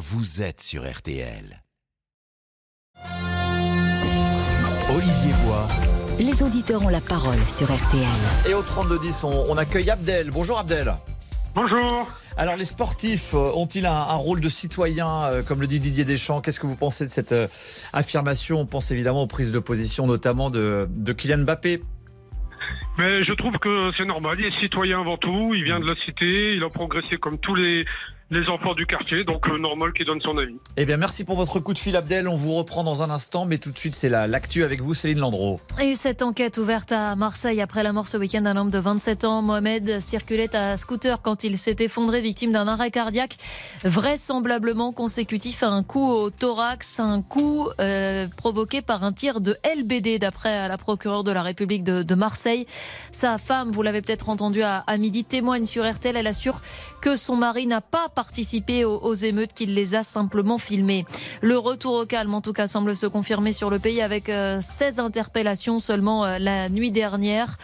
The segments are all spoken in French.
vous êtes sur RTL. Olivier Bois. Les auditeurs ont la parole sur RTL. Et au 32-10, on, on accueille Abdel. Bonjour Abdel. Bonjour. Alors les sportifs euh, ont-ils un, un rôle de citoyen, euh, comme le dit Didier Deschamps? Qu'est-ce que vous pensez de cette euh, affirmation? On pense évidemment aux prises de position, notamment de, de Kylian Mbappé. Mais je trouve que c'est normal. Il est citoyen avant tout. Il vient de la cité. Il a progressé comme tous les, les enfants du quartier. Donc, euh, normal qu'il donne son avis. Eh bien, merci pour votre coup de fil, Abdel. On vous reprend dans un instant, mais tout de suite, c'est la- l'actu avec vous, Céline Landreau. Il y a eu cette enquête ouverte à Marseille après la mort ce week-end d'un homme de 27 ans. Mohamed circulait à scooter quand il s'est effondré, victime d'un arrêt cardiaque, vraisemblablement consécutif à un coup au thorax, un coup euh, provoqué par un tir de LBD, d'après la procureure de la République de, de Marseille. Sa femme, vous l'avez peut-être entendu à, à midi, témoigne sur RTL. Elle assure que son mari n'a pas participé aux, émeutes, qu'il les a simplement filmées. Le retour au calme, en tout cas, semble se confirmer sur le pays avec euh, 16 interpellations seulement euh, la nuit dernière.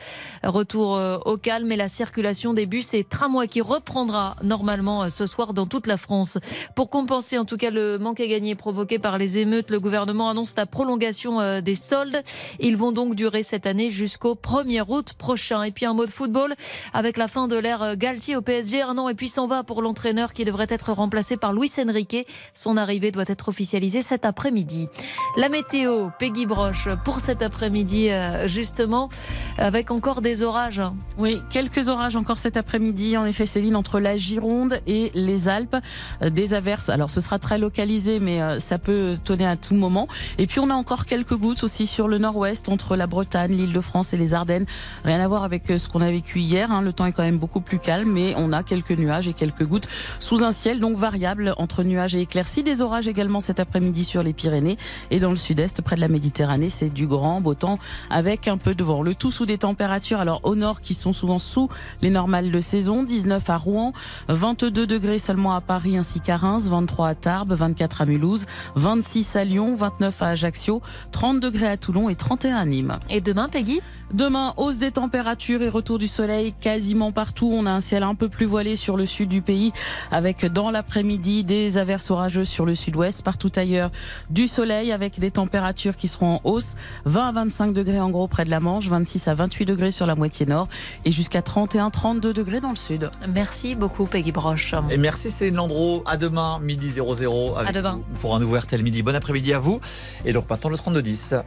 Retour euh, au calme et la circulation des bus et tramways qui reprendra normalement euh, ce soir dans toute la France. Pour compenser en tout cas le manque à gagner provoqué par les émeutes, le gouvernement annonce la prolongation des soldes. Ils vont donc durer cette année jusqu'au 1er août prochain. Et puis un mot de football avec la fin de l'ère Galtier au PSG. Un an et puis s'en va pour l'entraîneur qui devrait être remplacé par Luis Enrique. Son arrivée doit être officialisée cet après-midi. La météo, Peggy Broche, pour cet après-midi euh, justement, avec encore des orages. Oui, quelques orages encore cet après-midi. En effet, Céline, entre la Gironde et les Alpes, euh, des averses. Alors, ce sera très localisé, mais euh, ça peut tonner à tout moment. Et puis, on a encore quelques gouttes aussi sur le nord-ouest, entre la Bretagne, l'Île-de-France et les Ardennes. Rien à voir avec ce qu'on a vécu hier. hein. Le temps est quand même beaucoup plus calme, mais on a quelques nuages et quelques gouttes sous un ciel donc variable entre nuages et éclaircies. Des orages également cet après-midi sur les Pyrénées et dans le sud-est, près de la Méditerranée, c'est du grand beau temps avec un peu de vent. Le tout sous des températures, alors au nord, qui sont souvent sous les normales de saison. 19 à Rouen, 22 degrés seulement à Paris ainsi qu'à Reims, 23 à Tarbes, 24 à Mulhouse, 26 à Lyon, 29 à Ajaccio, 30 degrés à Toulon et 31 à Nîmes. Et demain, Peggy? Demain, hausse des températures et retour du soleil quasiment partout. On a un ciel un peu plus voilé sur le sud du pays avec dans l'après-midi des averses orageuses sur le sud-ouest. Partout ailleurs, du soleil avec des températures qui seront en hausse. 20 à 25 degrés en gros près de la Manche, 26 à 28 degrés sur la moitié nord et jusqu'à 31-32 degrés dans le sud. Merci beaucoup, Peggy Broche. Et merci Céline Landreau. À demain, midi 00. Avec À demain. vous Pour un nouveau RTL Midi. Bon après-midi à vous. Et donc maintenant, le 32-10.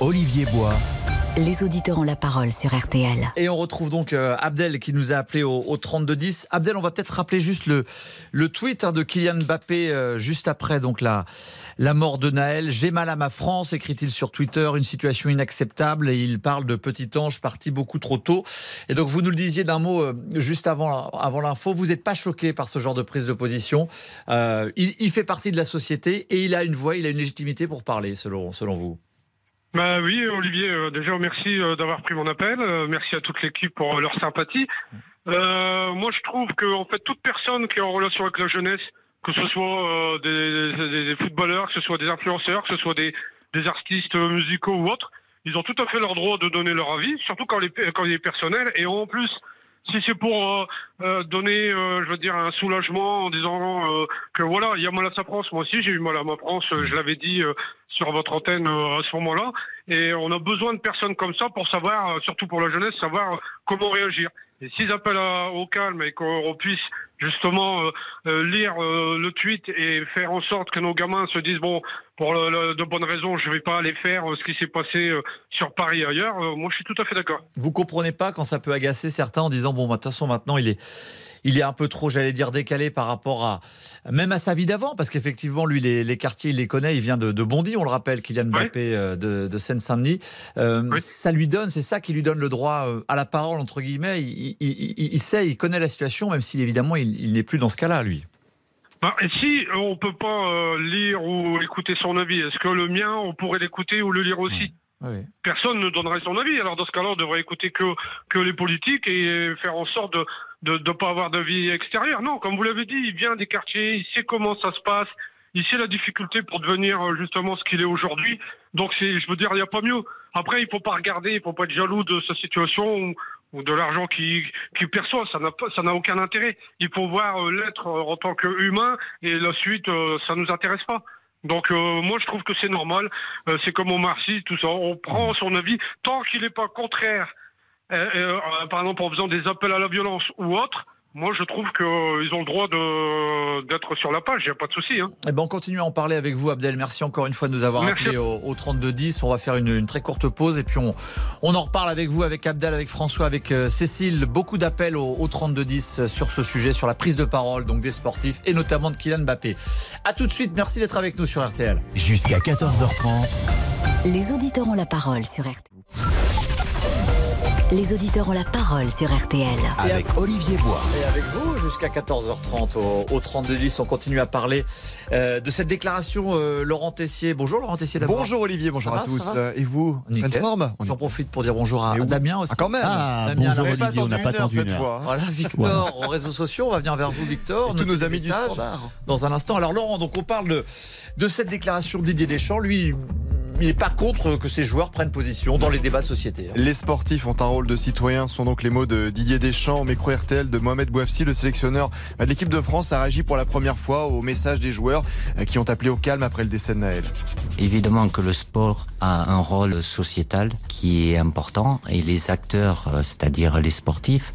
Olivier Bois. Les auditeurs ont la parole sur RTL. Et on retrouve donc euh, Abdel qui nous a appelé au, au 3210. Abdel, on va peut-être rappeler juste le, tweet hein, de Kylian Mbappé euh, juste après donc la, mort de Naël. J'ai mal à ma France, écrit-il sur Twitter, une situation inacceptable. Et il parle de petit ange parti beaucoup trop tôt. Et donc vous nous le disiez d'un mot euh, juste avant, l'info. Vous n'êtes pas choqué par ce genre de prise de position. Euh, il, fait partie de la société et il a une voix, il a une légitimité pour parler, selon, vous. Bah oui, Olivier, déjà merci d'avoir pris mon appel. Merci à toute l'équipe pour leur sympathie. Euh, moi, je trouve que en fait, toute personne qui est en relation avec la jeunesse, que ce soit euh, des, des- des footballeurs, que ce soit des influenceurs, que ce soit des, des artistes euh, musicaux ou autres, ils ont tout à fait leur droit de donner leur avis, surtout quand, les, quand il est personnel. Et en plus, si c'est pour euh, euh, donner, euh, je veux dire, un soulagement en disant euh, que voilà, il y a mal à sa France. Moi aussi, j'ai eu mal à ma France. euh, Je l'avais dit euh, sur votre antenne à ce moment-là. Et on a besoin de personnes comme ça pour savoir, surtout pour la jeunesse, savoir comment réagir. Et s'ils appellent à- au calme et qu'on puisse justement euh, euh, lire euh, le tweet et faire en sorte que nos gamins se disent bon, pour le- le- de bonnes raisons, je vais pas aller faire ce qui s'est passé sur Paris ailleurs. moi, je suis tout à fait d'accord. Vous comprenez pas quand ça peut agacer certains en disant bon, bah, de toute façon, maintenant, il est, il est un peu trop, j'allais dire, décalé par rapport à même à sa vie d'avant, parce qu'effectivement, lui, les, les quartiers, il les connaît. Il vient de, de Bondy, on le rappelle, Kylian Mbappé euh, de, de Seine-Saint-Denis. Euh, Oui. Ça lui donne, c'est ça qui lui donne le droit euh, à la parole entre guillemets. Il, il- il- il sait, il connaît la situation, même si évidemment, il, n'est plus dans ce cas-là, lui. Bah, et si on peut pas euh, lire ou écouter son avis, est-ce que le mien, on pourrait l'écouter ou le lire aussi? Oui. Personne ne donnerait son avis. Alors dans ce cas-là, on devrait écouter que que les politiques et faire en sorte de de ne pas avoir d'avis extérieur. Non, comme vous l'avez dit, il vient des quartiers, il sait comment ça se passe, il sait la difficulté pour devenir euh, justement ce qu'il est aujourd'hui. Donc c'est, je veux dire, il n'y a pas mieux. Après, il faut pas regarder, il faut pas être jaloux de sa situation ou, ou de l'argent qu'il qu'il perçoit. Ça n'a ça n'a aucun intérêt. Il faut voir euh, l'être euh, en tant qu'humain et la suite, ça nous intéresse pas. Donc euh, moi je trouve que c'est normal. Euh, c'est comme au Marcy, tout ça. On prend son avis tant qu'il n'est pas contraire. Euh, euh, par exemple en faisant des appels à la violence ou autre. Moi je trouve qu'ils ont le droit de d'être sur la page. Il n'y a pas de souci. Hein. Eh ben, on continue à en parler avec vous, Abdel. Merci encore une fois de nous avoir Merci. appelé au, au 3210. On va faire une, une très courte pause et puis on, on en reparle avec vous, avec Abdel, avec François, avec euh, Cécile. Beaucoup d'appels au, au 3210 sur ce sujet, sur la prise de parole donc des sportifs et notamment de Kylian Mbappé. À tout de suite. Merci d'être avec nous sur RTL. Jusqu'à 14h30. Les auditeurs ont la parole sur RTL. Les auditeurs ont la parole sur RTL. Avec Olivier Bois. Et avec vous jusqu'à 14h30 au, au 3210, on continue à parler euh, de cette déclaration. euh, Laurent Tessier. Bonjour Laurent Tessier d'abord. Bonjour Olivier, bonjour Ça à va, tous. Euh, Et vous Nickel. pleine forme? J'en profite pour dire bonjour à. Damien aussi. Ah, quand même Ah, Damien, bonjour Olivier, on n'a pas attendu cette heure. fois. hein. Voilà, Victor, aux réseaux sociaux. On va venir vers vous, Victor. Tous nos amis du standard. Dans un instant. Alors, Laurent, donc on parle de, de cette déclaration de Didier Deschamps. Lui, il n'est pas contre que ses joueurs prennent position dans les débats de société. hein. Les sportifs ont un rôle de citoyen, ce sont donc les mots de Didier Deschamps, au micro RTL de Mohamed Bouafsi, le sélectionneur de l'équipe de France, a réagi pour la première fois au message des joueurs euh, qui ont appelé au calme après le décès de Naël. Évidemment que le sport a un rôle sociétal qui est important et les acteurs, euh, c'est-à-dire les sportifs,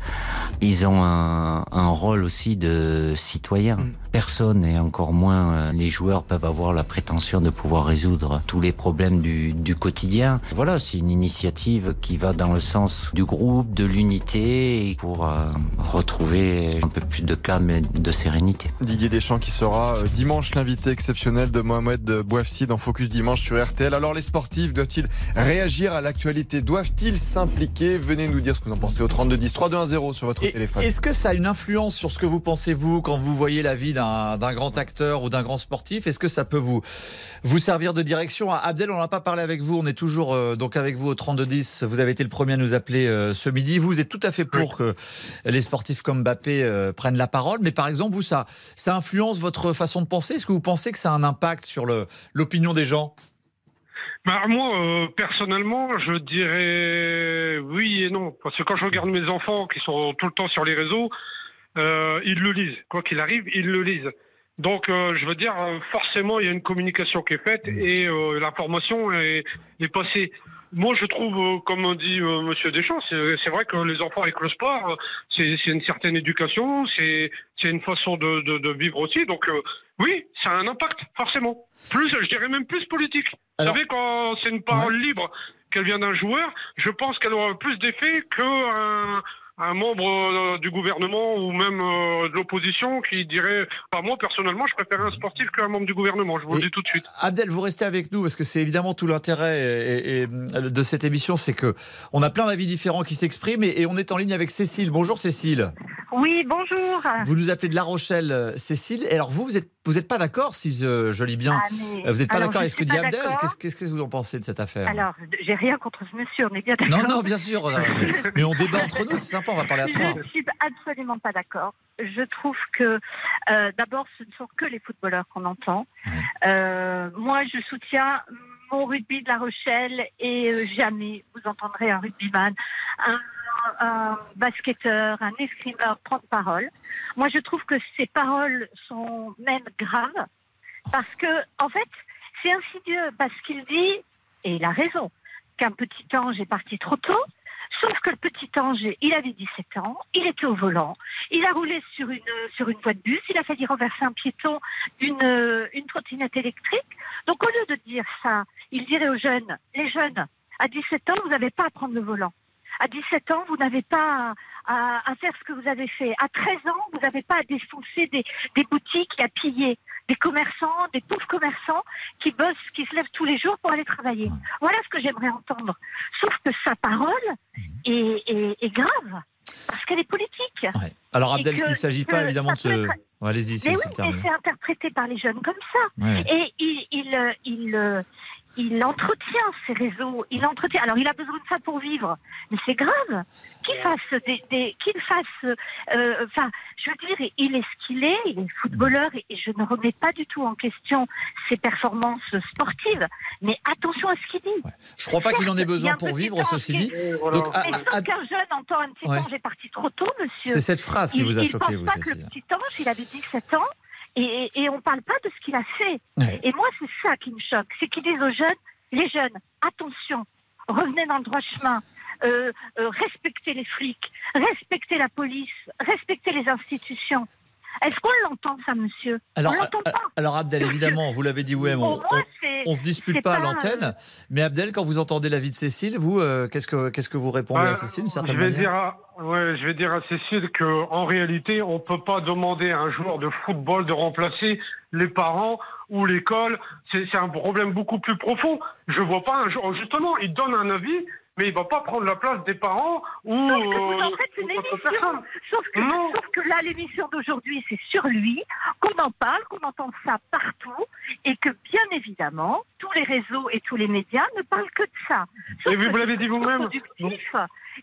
ils ont un, un rôle aussi de citoyen. Personne et encore moins euh, les joueurs peuvent avoir la prétention de pouvoir résoudre tous les problèmes du, du quotidien. Voilà, c'est une initiative qui va dans le sens du groupe, de l'unité pour euh, retrouver un peu plus de calme et de sérénité. Didier Deschamps qui sera euh, dimanche l'invité exceptionnel de Mohamed Bouafsi dans Focus Dimanche sur RTL. Alors les sportifs doivent-ils réagir à l'actualité? Doivent-ils s'impliquer? Venez nous dire ce que vous en pensez au 32 10 3210 sur votre Et téléphone. Est-ce que ça a une influence sur ce que vous pensez, vous, quand vous voyez la vie d'un grand acteur ou d'un grand sportif? Est-ce que ça peut vous, vous servir de direction Ah, Abdel, on n'a pas parlé avec vous. On est toujours euh, donc avec vous au 3210. Vous avez été le premier à nous appeler euh, ce midi. Vous êtes tout à fait pour que les sportifs comme Mbappé euh, prennent la parole. Mais par exemple, vous, ça, ça influence votre façon de penser? Est-ce que vous pensez que ça a un impact sur l'opinion des gens? Bah, moi, euh, personnellement, je dirais oui et non. Parce que quand je regarde mes enfants qui sont tout le temps sur les réseaux, euh, ils le lisent. Quoi qu'il arrive, ils le lisent. Donc, euh, je veux dire, euh, forcément, il y a une communication qui est faite et euh, l'information est, est passée. Moi, je trouve, euh, comme on dit euh, Monsieur Deschamps, c'est vrai que les enfants avec le sport, euh, c'est une certaine éducation, c'est une façon de, de, de vivre aussi. Donc, euh, oui, ça a un impact, forcément. Plus, je dirais même plus politique. Alors- Vous savez, quand c'est une parole libre, qu'elle vient d'un joueur, je pense qu'elle aura plus d'effet qu'un un membre euh, du gouvernement ou même euh, de l'opposition qui dirait, pas moi personnellement, je préférais un sportif qu'un membre du gouvernement. Je vous le dis tout de suite. Abdel, vous restez avec nous parce que c'est évidemment tout l'intérêt et- et- de cette émission, c'est que on a plein d'avis différents qui s'expriment et, et on est en ligne avec Cécile. Bonjour Cécile. Oui, bonjour. Vous nous appelez de La Rochelle, euh, Cécile. Et alors vous, vous êtes vous êtes pas d'accord si je, je lis bien. Ah, Vous n'êtes pas d'accord avec ce que dit Abdel. Qu'est-ce que vous en pensez de cette affaire Alors, j'ai rien contre ce monsieur, on est bien d'accord. Non, non, bien sûr. euh, mais, mais on débat entre nous, c'est sympa, on va parler à trois. Je ne suis absolument pas d'accord. Je trouve que, euh, d'abord, ce ne sont que les footballeurs qu'on entend. Euh, moi, je soutiens mon rugby de La Rochelle et jamais vous entendrez un rugbyman, un, un basketteur, un escrimeur prendre parole. Moi, je trouve que ces paroles sont même graves parce que, en fait, c'est insidieux parce qu'il dit, et il a raison, qu'un petit ange est parti trop tôt. Sauf que le petit ange, il avait 17 ans, il était au volant, il a roulé sur une, sur une voie de bus, il a failli renverser un piéton d'une une trottinette électrique. Donc au lieu de dire ça, il dirait aux jeunes, les jeunes, à 17 ans, vous n'avez pas à prendre le volant. À 17 ans, vous n'avez pas à, à faire ce que vous avez fait. À 13 ans, vous n'avez pas à défoncer des, des boutiques et à piller des commerçants, des pauvres commerçants qui bossent, qui se lèvent tous les jours pour aller travailler. Voilà ce que j'aimerais entendre. Sauf que sa parole est, est- est grave parce qu'elle est politique. Ouais. Alors Abdel, que- il ne s'agit pas évidemment de se. être- Ouais, Allez-y, Mais c'est oui, c'est mais terminé. c'est interprété par les jeunes comme ça. Ouais. Et il, il, euh, il, euh, il entretient ces réseaux, il entretient. Alors, il a besoin de ça pour vivre, mais c'est grave qu'il fasse des, des qu'il fasse. euh, Enfin, je veux dire, il est ce qu'il est, il est footballeur, et, je ne remets pas du tout en question ses performances sportives. Mais attention à ce qu'il dit. Je crois pas qu'il en ait il besoin pour vivre, ceci dit. Donc, mais ah, sauf ah, qu'un jeune entend un petit Ouais. ange est parti trop tôt, monsieur. c'est cette phrase qui il, vous a il choqué, pense vous, pas que le petit ange, il avait 17 ans, et, on parle pas de ce qu'il a fait. Ouais. Et moi, c'est ça qui me choque, c'est qu'ils disent aux jeunes, les jeunes, attention, revenez dans le droit chemin. Euh, euh, respectez les flics, respectez la police, respectez les institutions. Est-ce qu'on l'entend ça, monsieur? Alors, On l'entend euh, pas. alors Abdel, évidemment, vous l'avez dit Au on, moins, on- on se dispute pas à l'antenne. euh, Mais Abdel, quand vous entendez l'avis de Cécile, vous, euh, qu'est-ce que qu'est-ce que vous répondez à Euh, Cécile, d'une je certaine vais manière dire à, ouais, je vais dire à Cécile que en réalité, on peut pas demander à un joueur de football de remplacer les parents ou l'école. C'est c'est un problème beaucoup plus profond. Je vois pas un joueur. Justement, il donne un avis, mais il va pas prendre la place des parents ou Sauf que vous en euh, faites une émission. Sauf que, Non. sauf que là, l'émission d'aujourd'hui, c'est sur lui, qu'on en parle, qu'on entend ça partout, et que bien évidemment, tous les réseaux et tous les médias ne parlent que de ça. Sauf Et vous l'avez dit vous-même.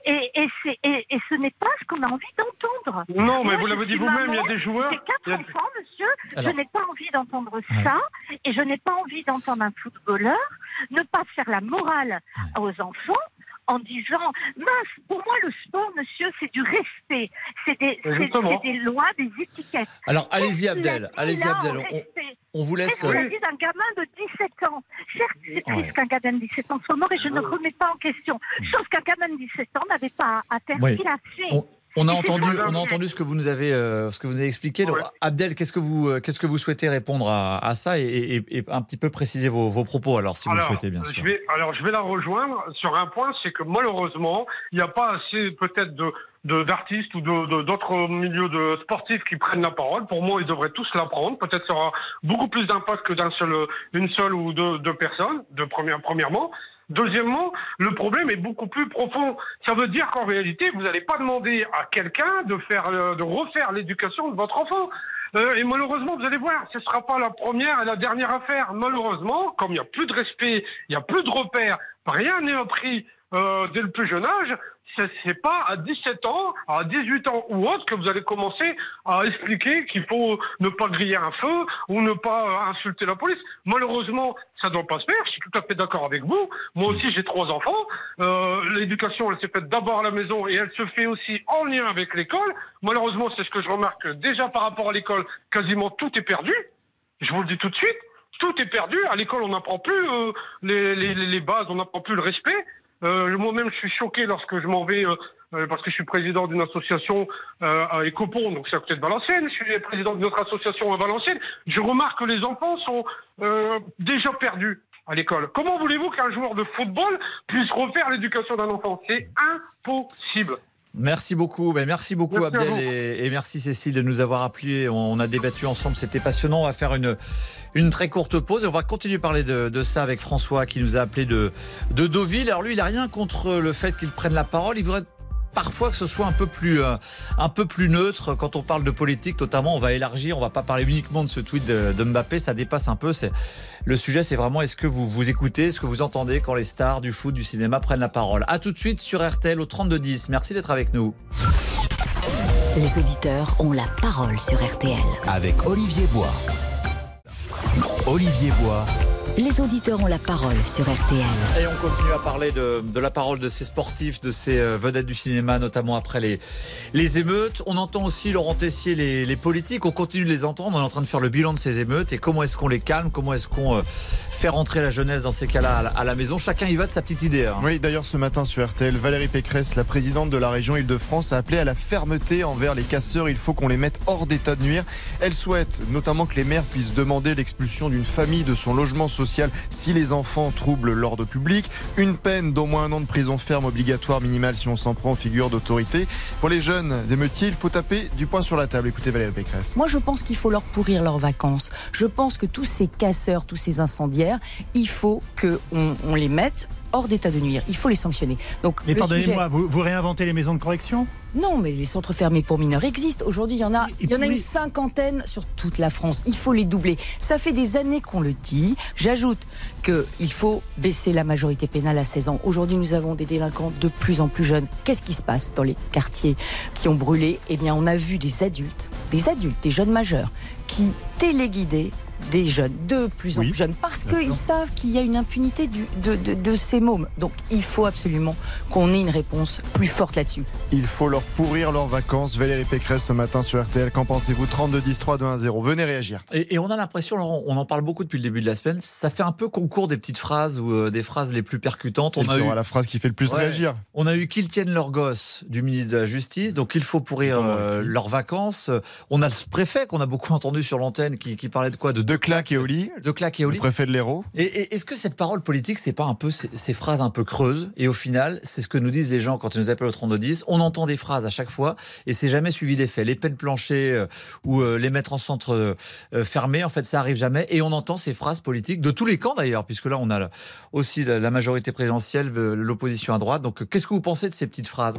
Et, et, c'est- et, et ce n'est pas ce qu'on a envie d'entendre. Non, mais Moi, vous l'avez dit vous-même, il y a des joueurs. J'ai quatre il y a- enfants, monsieur. Alors- Je n'ai pas envie d'entendre ça. Et je n'ai pas envie d'entendre un footballeur ne pas faire la morale aux enfants en disant, mince, pour moi, le sport, monsieur, c'est du respect. C'est des, lois, des étiquettes. Alors, allez-y, Abdel. Allez-y, Abdel. On, vous laisse. Euh, dit d'un gamin de 17 ans Certes, c'est triste Ouais. qu'un gamin de 17 ans soit mort et je ne remets pas en question. Sauf qu'un gamin de 17 ans n'avait pas à faire ce qu'il a fait. On- a entendu, on a entendu ce que vous nous avez, euh, ce que vous avez expliqué. Donc, Ouais. Abdel, qu'est-ce que vous, euh, qu'est-ce que vous souhaitez répondre à, à ça et, et- et un petit peu préciser vos, vos propos alors, si vous le souhaitez, bien je sûr. vais, alors, je vais la rejoindre sur un point, c'est que malheureusement, il n'y a pas assez peut-être de d'artistes ou de- de- d'autres milieux de sportifs qui prennent la parole. Pour moi, ils devraient tous la prendre. Peut-être ça aura beaucoup plus d'impact que d'un seul, une seule ou deux, deux personnes, de première, premièrement. Deuxièmement, le problème est beaucoup plus profond. Ça veut dire qu'en réalité, vous n'allez pas demander à quelqu'un de euh, refaire l'éducation de votre enfant. Euh, et malheureusement, vous allez voir, ce ne sera pas la première et la dernière affaire. Malheureusement, comme il n'y a plus de respect, il n'y a plus de repères, rien n'est appris euh, dès le plus jeune âge, ce n'est pas à 17 ans, à 18 ans ou autre que vous allez commencer à expliquer qu'il faut ne pas griller un feu ou ne pas insulter la police. Malheureusement, ça ne doit pas se faire. Je suis tout à fait d'accord avec vous. Moi aussi, j'ai trois enfants. Euh, L'éducation, elle s'est faite d'abord à la maison et elle se fait aussi en lien avec l'école. Malheureusement, c'est ce que je remarque déjà par rapport à l'école. Quasiment tout est perdu. Je vous le dis tout de suite. Tout est perdu. À l'école, on n'apprend plus euh, les, les, les bases, on n'apprend plus le respect. Euh, Moi-même, je suis choqué lorsque je m'en vais, euh, euh, parce que je suis président d'une association à Écopont, donc c'est à côté de Valenciennes. Je suis président d'une autre association à Valenciennes. Je remarque que les enfants sont déjà perdus à l'école. Comment voulez-vous qu'un joueur de football puisse refaire l'éducation d'un enfant? C'est impossible. Merci beaucoup, ben, merci beaucoup Merci à Abdel et, et merci Cécile de nous avoir appuyés. On, on a débattu ensemble, c'était passionnant. On va faire une, une très courte pause et on va continuer à parler de, de ça avec François qui nous a appelé de, de Deauville. Alors lui, il a rien contre le fait qu'il prenne la parole. Il voudrait parfois que ce soit un peu plus euh, un peu plus neutre. Quand on parle de politique notamment on va élargir on va pas parler uniquement de ce tweet de, de Mbappé ça dépasse un peu c'est le sujet c'est vraiment est-ce que vous vous écoutez est-ce que vous entendez quand les stars du foot du cinéma prennent la parole? À tout de suite sur RTL au 32 10 merci d'être avec nous. Les auditeurs ont la parole sur RTL. avec Olivier Bois. Olivier Bois, Les auditeurs ont la parole sur RTL. Et on continue à parler de, de la parole de ces sportifs, de ces euh, vedettes du cinéma, notamment après les, les émeutes. On entend aussi Laurent Tessier, les, les politiques. On continue de les entendre. On est en train de faire le bilan de ces émeutes et comment est-ce qu'on les calme, comment est-ce qu'on euh, fait rentrer la jeunesse dans ces cas-là à, la- à la maison? Chacun y va de sa petite idée. hein. Oui, d'ailleurs, ce matin sur RTL, Valérie Pécresse, la présidente de la région Île-de-France, a appelé à la fermeté envers les casseurs. Il faut qu'on les mette hors d'état de nuire. Elle souhaite notamment que les maires puissent demander l'expulsion d'une famille de son logement social si les enfants troublent l'ordre public. Une peine d'au moins un an de prison ferme obligatoire minimale si on s'en prend aux figures d'autorité. Pour les jeunes émeutiers, il faut taper du poing sur la table. Écoutez Valérie Pécresse. Moi, je pense qu'il faut leur pourrir leurs vacances. Je pense que tous ces casseurs, tous ces incendiaires, il faut qu'on on les mette hors d'état de nuire. Il faut les sanctionner. Donc, Mais pardonnez-moi, sujet- vous, vous réinventez les maisons de correction? Non, mais les centres fermés pour mineurs existent. Aujourd'hui, il y en a, il y en a puis- une cinquantaine sur toute la France. Il faut les doubler. Ça fait des années qu'on le dit. J'ajoute qu'il faut baisser la majorité pénale à 16 ans. Aujourd'hui, nous avons des délinquants de plus en plus jeunes. Qu'est-ce qui se passe dans les quartiers qui ont brûlé? Eh bien, on a vu des adultes, des adultes, des jeunes majeurs, qui téléguidaient des jeunes, de plus en Oui, plus jeunes, parce qu'ils savent qu'il y a une impunité du- de, de- de ces mômes. Donc, il faut absolument qu'on ait une réponse plus forte là-dessus. Il faut leur pourrir leurs vacances. Valérie Pécresse ce matin sur RTL. Qu'en pensez-vous? 32 10 3 2 1 0. Venez réagir. Et, et on a l'impression, Laurent, on en parle beaucoup depuis le début de la semaine, ça fait un peu concours des petites phrases ou euh, des phrases les plus percutantes. C'est On a, eu, la phrase qui fait le plus Ouais. réagir. on a eu qu'ils tiennent leur gosse du ministre de la Justice, donc il faut pourrir euh, leurs vacances. On a le préfet qu'on a beaucoup entendu sur l'antenne qui, qui parlait de quoi? De De claques et au lit. de claques et au Le lit. préfet de l'Hérault. Et, et est-ce que cette parole politique, c'est pas un peu ces, ces phrases un peu creuses Et au final, c'est ce que nous disent les gens quand ils nous appellent au 3210. On entend des phrases à chaque fois et c'est jamais suivi d'effet. Les peines planchées euh, ou euh, les mettre en centre euh, euh, fermé, en fait, ça arrive jamais. Et on entend ces phrases politiques de tous les camps d'ailleurs, puisque là, on a la- aussi la, la majorité présidentielle, l'opposition à droite. Donc, qu'est-ce que vous pensez de ces petites phrases?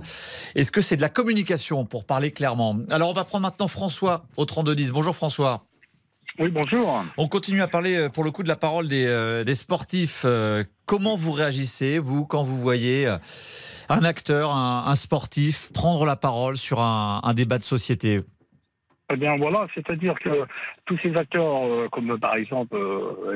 Est-ce que c'est de la communication pour parler clairement? Alors, on va prendre maintenant François au 3210. Bonjour François. Oui, bonjour. On continue à parler euh, pour le coup de la parole des, euh, des sportifs. Euh, Comment vous réagissez, vous, quand vous voyez euh, un acteur, un, un sportif prendre la parole sur un, un débat de société? Eh bien voilà, c'est-à-dire que tous ces acteurs, comme par exemple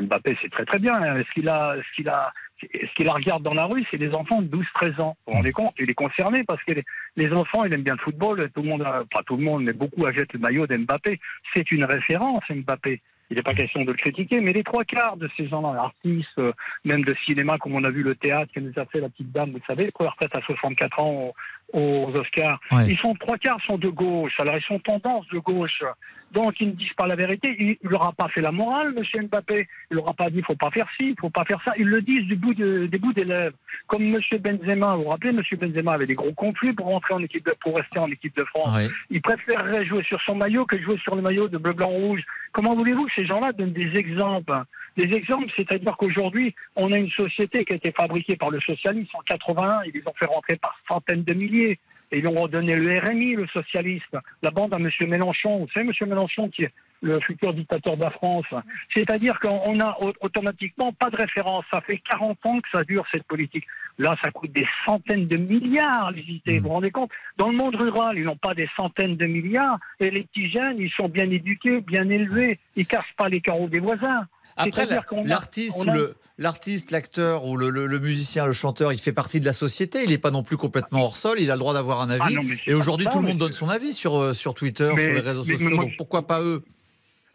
Mbappé, c'est très très bien. hein. Ce qu'il a, ce qu'il a, ce qu'il regarde dans la rue, c'est des enfants de 12-13 ans. Vous vous rendez compte Il est concerné parce que les, les enfants, ils aiment bien le football. Tout le monde, a- pas tout le monde, mais beaucoup achètent le maillot d'Mbappé. C'est une référence, Mbappé. Il n'est pas question de le critiquer, mais les trois quarts de ces gens-là, artistes, euh, même de cinéma, comme on a vu le théâtre que nous a fait la petite dame, vous savez, quoi, retraite à 64 ans aux, Oscars, Ouais. ils sont trois quarts sont de gauche. Alors ils sont tendance de gauche. Donc ils ne disent pas la vérité. Il il leur a pas fait la morale, Monsieur Mbappé. Il leur a pas dit faut pas faire ci, faut pas faire ça. Ils le disent du bout de- des bouts des lèvres. Comme Monsieur Benzema, vous vous rappelez, Monsieur Benzema avait des gros conflits pour rentrer en équipe de, pour rester en équipe de France. Ouais. Il préférerait jouer sur son maillot que jouer sur le maillot de bleu, blanc, rouge. Comment voulez-vous que ces gens-là donnent des exemples? Des exemples, c'est-à-dire qu'aujourd'hui, on a une société qui a été fabriquée par le socialisme en 81. Ils les ont fait rentrer par centaines de milliers. Et ils ont redonné le RMI, le socialiste, la bande à M. Mélenchon. Vous savez, M. Mélenchon, qui est le futur dictateur de la France. C'est-à-dire qu'on a au- automatiquement pas de référence. Ça fait 40 ans que ça dure, cette politique. Là, ça coûte des centaines de milliards. Vous vous rendez compte? Dans le monde rural, ils n'ont pas des centaines de milliards. Et les petits jeunes, ils sont bien éduqués, bien élevés. Ils cassent pas les carreaux des voisins. Après, la- a- l'artiste le l'acteur ou le, le- le musicien, le chanteur, il fait partie de la société. Il n'est pas non plus complètement hors sol. Il a le droit d'avoir un avis. Ah non, Et aujourd'hui, tout le monde donne son avis sur euh, sur Twitter, Mais- sur les réseaux mais- sociaux. mais moi, Donc pourquoi pas eux?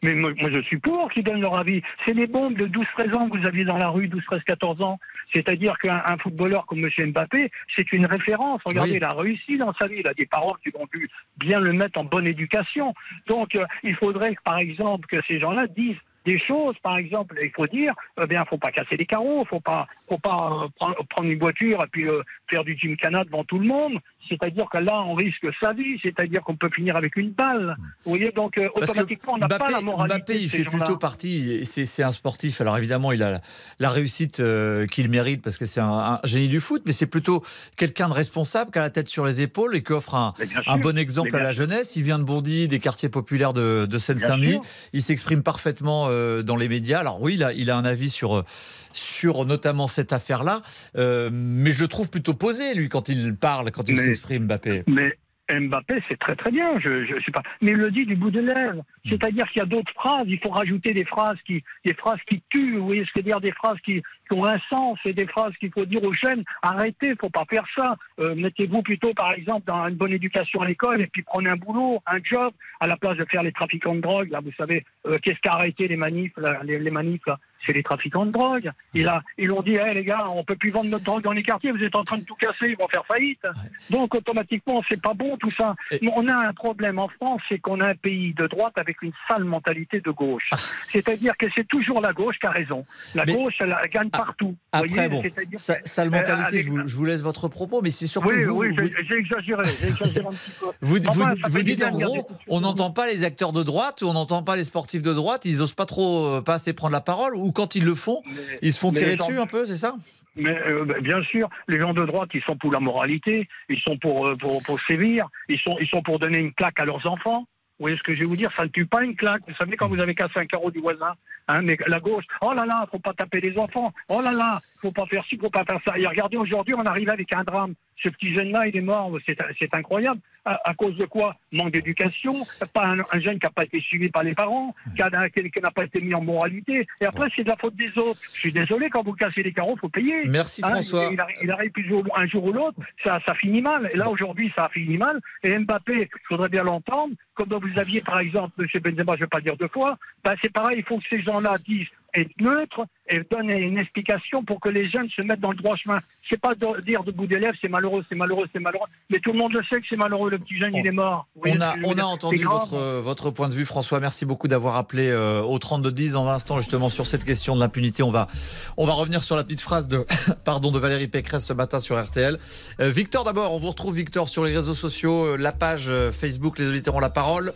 Mais moi, moi, je suis pour qu'ils donnent leur avis. C'est les bombes de 12-13 ans que vous aviez dans la rue, 12-13-14 ans. C'est-à-dire qu'un un footballeur comme M. Mbappé, c'est une référence. Regardez, Oui. il a réussi dans sa vie. Il a des parents qui ont dû bien le mettre en bonne éducation. Donc, euh, il faudrait, par exemple, que ces gens-là disent des choses, par exemple, il faut dire, eh bien, faut pas casser les carreaux, faut pas, faut pas euh, prendre, une voiture et puis euh, faire du gymkhana devant tout le monde. C'est-à-dire que là, on risque sa vie. C'est-à-dire qu'on peut finir avec une balle. Vous voyez, donc euh, automatiquement, on n'a pas la moralité. Mbappé, il fait plutôt partie. C'est un sportif. Alors évidemment, il a la, la réussite euh, qu'il mérite parce que c'est un, un génie du foot, mais c'est plutôt quelqu'un de responsable qui a la tête sur les épaules et qui offre un, bon exemple à la jeunesse. Il vient de Bondy, des quartiers populaires de, de Seine-Saint-Denis. Il s'exprime parfaitement euh, dans les médias. Alors oui, il a, il a un avis sur. Sur notamment cette affaire-là, euh, mais je le trouve plutôt posé, lui, quand il parle, quand il s'exprime, Mbappé. Mais Mbappé, c'est très très bien. Je, je sais pas. Mais il le dit du bout de lèvres. C'est-à-dire qu'il y a d'autres phrases. Il faut rajouter des phrases qui, des phrases qui tuent. Vous voyez ce que je veux dire Des phrases qui, qui ont un sens et des phrases qu'il faut dire aux jeunes. Arrêtez, faut pas faire ça. Euh, Mettez-vous plutôt, par exemple, dans une bonne éducation à l'école et puis prenez un boulot, un job, à la place de faire les trafiquants de drogue. Là, vous savez, euh, qu'est-ce qu'a arrêté les manifs, là, les, les manifs là c'est les trafiquants de drogue. Et là, ils l'ont dit, hey, les gars, on peut plus vendre notre drogue dans les quartiers, vous êtes en train de tout casser, ils vont faire faillite. Donc, automatiquement, c'est pas bon tout ça. Et- On a un problème en France, c'est qu'on a un pays de droite avec une sale mentalité de gauche. C'est-à-dire que c'est toujours la gauche qui a raison. La Ah. Mais- gauche, elle, elle gagne Ah, partout. Après, bon, sa- sale Euh, mentalité, avec- je, vous, je vous laisse votre propos, mais c'est surtout Oui, vous, oui, vous, j'ai exagéré, j'ai exagéré un petit peu. Vous, Enfin, dites en gros, on n'entend pas les acteurs de droite, ou on n'entend pas les sportifs de droite, ils osent pas trop, euh, pas assez prendre la parole, ou ou quand ils le font, ils se font tirer gens- dessus un peu, c'est ça? Mais euh, bah, bien sûr, les gens de droite, ils sont pour la moralité, ils sont pour, euh, pour, pour sévir, ils sont, ils sont pour donner une claque à leurs enfants. Vous voyez ce que je vais vous dire? Ça ne tue pas une claque. Vous savez, quand vous avez cassé un carreau du voisin, hein, mais la gauche, oh là là, faut pas taper les enfants, oh là là, faut pas faire ci, faut pas faire ça. Et regardez, aujourd'hui, on arrive avec un drame. Ce petit jeune-là, il est mort, c'est incroyable. À, à cause de quoi Manque d'éducation, pas un, un jeune qui n'a pas été suivi par les parents, qui a- qui qui n'a pas été mis en moralité. Et après, c'est de la faute des autres. Je suis désolé, quand vous cassez les carreaux, faut payer. Merci, Hein, François. il, il arrive, il arrive un jour ou l'autre, ça, ça finit mal. Et là, aujourd'hui, ça a fini mal. Et Mbappé, il faudrait bien l'entendre, comme vous aviez, par exemple, M. Benzema, je ne vais pas dire deux fois, ben, c'est pareil, il faut que ces gens-là disent être neutres et donnent une explication pour que les jeunes se mettent dans le droit chemin. C'est pas de dire de bout des lèvres, c'est malheureux, c'est malheureux, c'est malheureux. Mais tout le monde le sait que c'est malheureux, le petit jeune, il est mort. On a, on entendu votre, euh, votre point de vue, François. Merci beaucoup d'avoir appelé euh, au 3210. Dans un instant, justement, sur cette question de l'impunité, on va, on va revenir sur la petite phrase de, pardon, de Valérie Pécresse ce matin sur RTL. Euh, Victor, d'abord, on vous retrouve, Victor, sur les réseaux sociaux, euh, la page Facebook Les auditeurs ont la parole.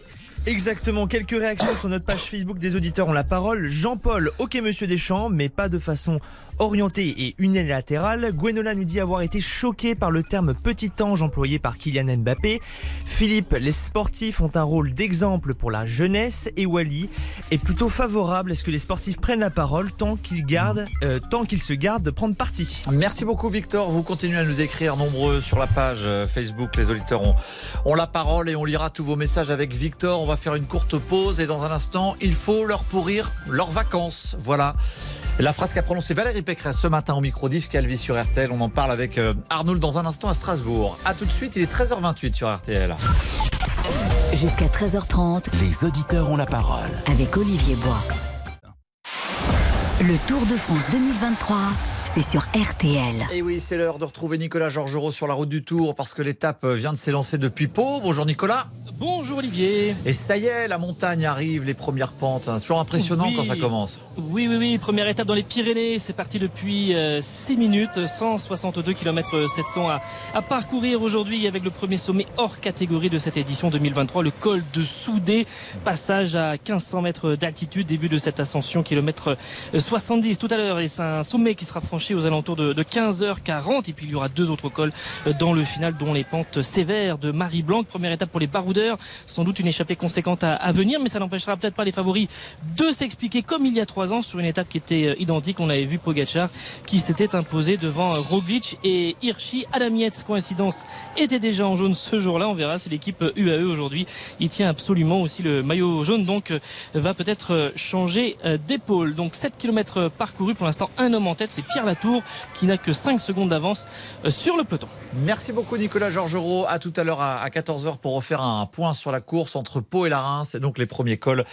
Exactement, quelques réactions sur notre page Facebook des auditeurs ont la parole. Jean-Paul, ok monsieur Deschamps, mais pas de façon orientée et unilatérale. Gwenola nous dit avoir été choqué par le terme petit ange employé par Kylian Mbappé. Philippe, les sportifs ont un rôle d'exemple pour la jeunesse et Wally est plutôt favorable à ce que les sportifs prennent la parole tant qu'ils gardent, euh, tant qu'ils se gardent de prendre parti? Merci beaucoup, Victor. Vous continuez à nous écrire nombreux sur la page euh, Facebook. Les auditeurs ont, ont la parole et on lira tous vos messages avec Victor. On va faire une courte pause et dans un instant, il faut leur pourrir leurs vacances. Voilà. La phrase qu'a prononcée Valérie Pécresse ce matin au micro d'Yves Calvi sur RTL. On en parle avec euh, Arnold dans un instant à Strasbourg. A tout de suite, il est 13h28 sur RTL. Jusqu'à 13h30 Les auditeurs ont la parole. avec Olivier Bois. Le Tour de France 2023, c'est sur RTL. Et oui, c'est l'heure de retrouver Nicolas Georgerot sur la route du Tour parce que l'étape vient de s'élancer depuis Pau. Bonjour Nicolas. Bonjour Olivier. Et ça y est, la montagne arrive, les premières pentes. hein. Toujours impressionnant Oui. quand ça commence. Oui, oui, oui. Première étape dans les Pyrénées. C'est parti depuis 6 minutes. 162 km 700 à, à parcourir aujourd'hui avec le premier sommet hors catégorie de cette édition 2023, le col de Soudé. Passage à 1500 mètres d'altitude. Début de cette ascension, kilomètre 70 tout à l'heure. Et c'est un sommet qui sera franchi aux alentours de, de 15h40. Et puis il y aura deux autres cols dans le final, dont les pentes sévères de Marie-Blanc. Première étape pour les baroudeurs. Sans doute une échappée conséquente à, à venir, mais ça n'empêchera peut-être pas les favoris de s'expliquer comme il y a trois ans sur une étape qui était euh, identique. On avait vu Pogacar qui s'était imposé devant euh, Roglic et Hirschi. Adam Yates, coïncidence, était déjà en jaune ce jour-là. On verra si l'équipe euh, UAE aujourd'hui il tient absolument aussi le maillot jaune, donc euh, va peut-être euh, changer euh, d'épaule. Donc 7 km parcourus pour l'instant, un homme en tête, c'est Pierre Latour qui n'a que 5 secondes d'avance euh, sur le peloton. Merci beaucoup Nicolas Georgerot. À tout à l'heure à 14h pour refaire un point sur la course entre Pau et la Reims et donc les premiers cols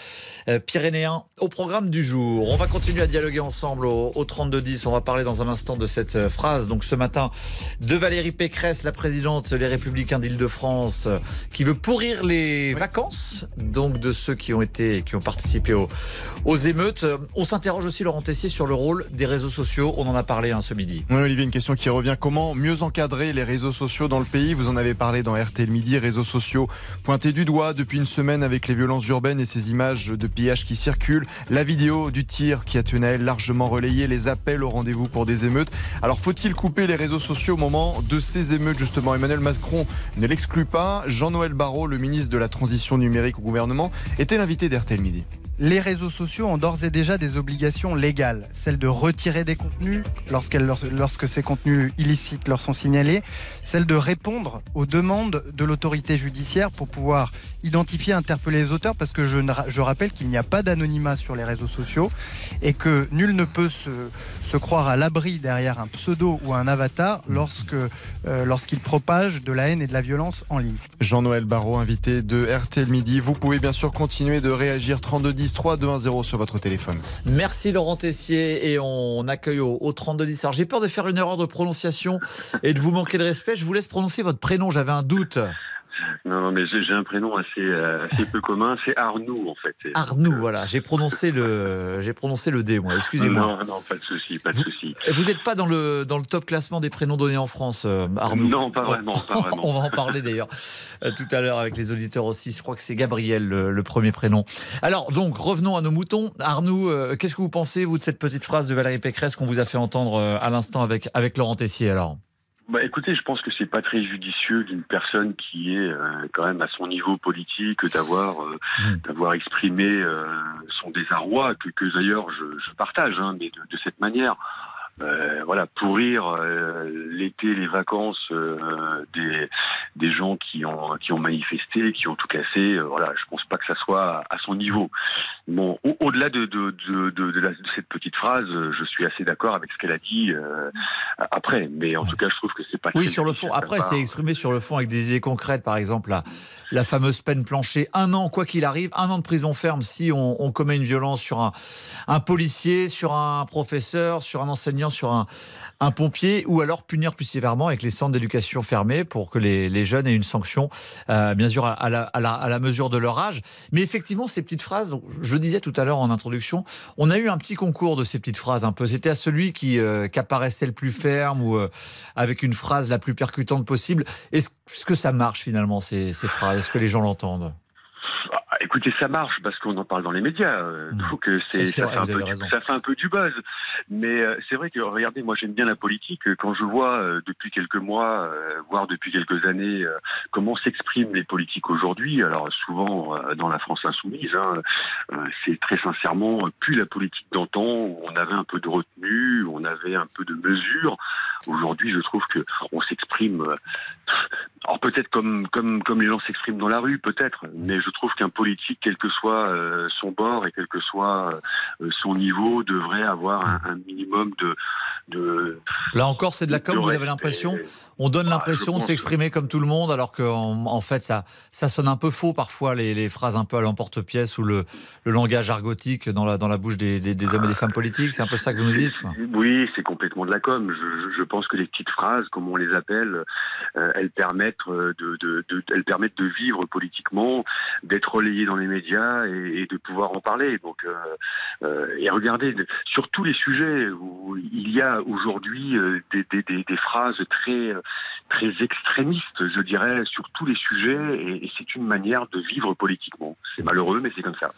euh, pyrénéens au programme du jour. On va continuer à dialoguer ensemble au, au 32-10. On va parler dans un instant de cette euh, phrase. Donc ce matin de Valérie Pécresse, la présidente des Républicains d'Île-de-France, euh, qui veut pourrir les vacances donc de ceux qui ont été qui ont participé aux, aux émeutes. On s'interroge aussi Laurent Tessier sur le rôle des réseaux sociaux. On en a parlé hein, ce midi. Oui, Olivier, une question qui revient. Comment mieux encadrer les réseaux sociaux dans le pays? Vous en avez parlé dans RTL Midi, réseaux sociaux pointés du doigt depuis une semaine avec les violences urbaines et ces images de pillage qui circulent. La vidéo du tir qui a elle largement relayé, les appels au rendez-vous pour des émeutes. Alors faut-il couper les réseaux sociaux au moment de ces émeutes justement? Emmanuel Macron ne l'exclut pas. Jean-Noël Barrot, le ministre de la Transition numérique au gouvernement, était l'invité d'RTL Midi. Les réseaux sociaux ont d'ores et déjà des obligations légales, celle de retirer des contenus lorsque ces contenus illicites leur sont signalés, celle de répondre aux demandes de l'autorité judiciaire pour pouvoir identifier, interpeller les auteurs, parce que je, je rappelle qu'il n'y a pas d'anonymat sur les réseaux sociaux et que nul ne peut se, se croire à l'abri derrière un pseudo ou un avatar lorsque euh, lorsqu'il propage de la haine et de la violence en ligne. Jean-Noël Barrot, invité de RTL Midi. Vous pouvez bien sûr continuer de réagir 32 10 3 2 1 0 sur votre téléphone. Merci Laurent Tessier et on accueille au, au 3210. Alors j'ai peur de faire une erreur de prononciation et de vous manquer de respect. Je vous laisse prononcer votre prénom, j'avais un doute. Non, non, mais j'ai un prénom assez, euh, assez peu commun. C'est Arnoux, en fait. Arnoux, voilà. J'ai prononcé le, j'ai prononcé le D, moi. Excusez-moi. Non, non, pas de souci, pas de souci. Vous n'êtes pas dans le, dans le top classement des prénoms donnés en France, euh, Arnaud Non, pas vraiment, pas vraiment. On va en parler d'ailleurs euh, tout à l'heure avec les auditeurs aussi. Je crois que c'est Gabriel, le, le premier prénom. Alors, donc, revenons à nos moutons. Euh, qu'est-ce que vous pensez, vous, de cette petite phrase de Valérie Pécresse qu'on vous a fait entendre euh, à l'instant avec, avec Laurent Tessier alors? Bah, écoutez, je pense que c'est pas très judicieux d'une personne qui est euh, quand même à son niveau politique d'avoir euh, d'avoir exprimé euh, son désarroi que, que d'ailleurs je, je partage, hein, mais de, de cette manière. Euh, voilà, pourrir euh, l'été, les vacances euh, des, des gens qui ont qui ont manifesté, qui ont tout cassé. voilà, je pense pas que ça soit à, son niveau. Bon, au- au-delà de de, de, de, de la- de cette petite phrase, je suis assez d'accord avec ce qu'elle a dit après. Mais en tout cas, je trouve que c'est pas Oui, sur le fond. Après, c'est exprimé sur le fond avec des idées concrètes. Par exemple, la, la fameuse peine planchée. Un an, quoi qu'il arrive, un an de prison ferme si on, on commet une violence sur un, un policier, sur un professeur, sur un enseignant, sur un, pompier, ou alors punir plus sévèrement avec les centres d'éducation fermés pour que les, jeunes aient une sanction, euh, bien sûr, à, la, mesure de leur âge. Mais effectivement, ces petites phrases, je disais tout à l'heure en introduction, on a eu un petit concours de ces petites phrases un peu. C'était à celui qui, euh, apparaissait le plus ferme ou euh, avec une phrase la plus percutante possible. Est-ce que ça marche finalement, ces, phrases? Est-ce que les gens l'entendent? Écoutez, ça marche parce qu'on en parle dans les médias. euh, Donc euh, c'est Ça, c'est ça, fait un peu du, ça fait un peu du buzz. Mais euh, c'est vrai que regardez, moi j'aime bien la politique. Quand je vois euh, depuis quelques mois, euh, voire depuis quelques années, euh, comment s'expriment les politiques aujourd'hui. Alors souvent euh, dans la France insoumise, hein, euh, c'est très sincèrement plus la politique d'antan où on avait un peu de retenue, où on avait un peu de mesure. Aujourd'hui, je trouve que on s'exprime. Alors peut-être comme comme comme les gens s'expriment dans la rue, peut-être, mais je trouve qu'un politique, quel que soit euh, son bord et quel que soit euh, son niveau, devrait avoir un, un minimum de de. Là encore, c'est de la com, vous avez l'impression? On donne l'impression de s'exprimer comme tout le monde, alors qu'en en fait, ça, ça sonne un peu faux parfois, les, les phrases un peu à l'emporte-pièce ou le, le langage argotique dans la, dans la bouche des, des- des hommes et des femmes politiques. C'est un peu ça que vous nous dites quoi. Oui, c'est complètement de la com. Je pense que les petites phrases, comme on les appelle, euh, elles permettent euh, de, elles permettent de vivre politiquement, d'être relayées dans les médias et, de pouvoir en parler. Donc, euh, euh, et regardez, de- sur tous les sujets où il y a aujourd'hui des, phrases très très extrémistes, je dirais, sur tous les sujets, et, c'est une manière de vivre politiquement. C'est malheureux, mais c'est comme ça.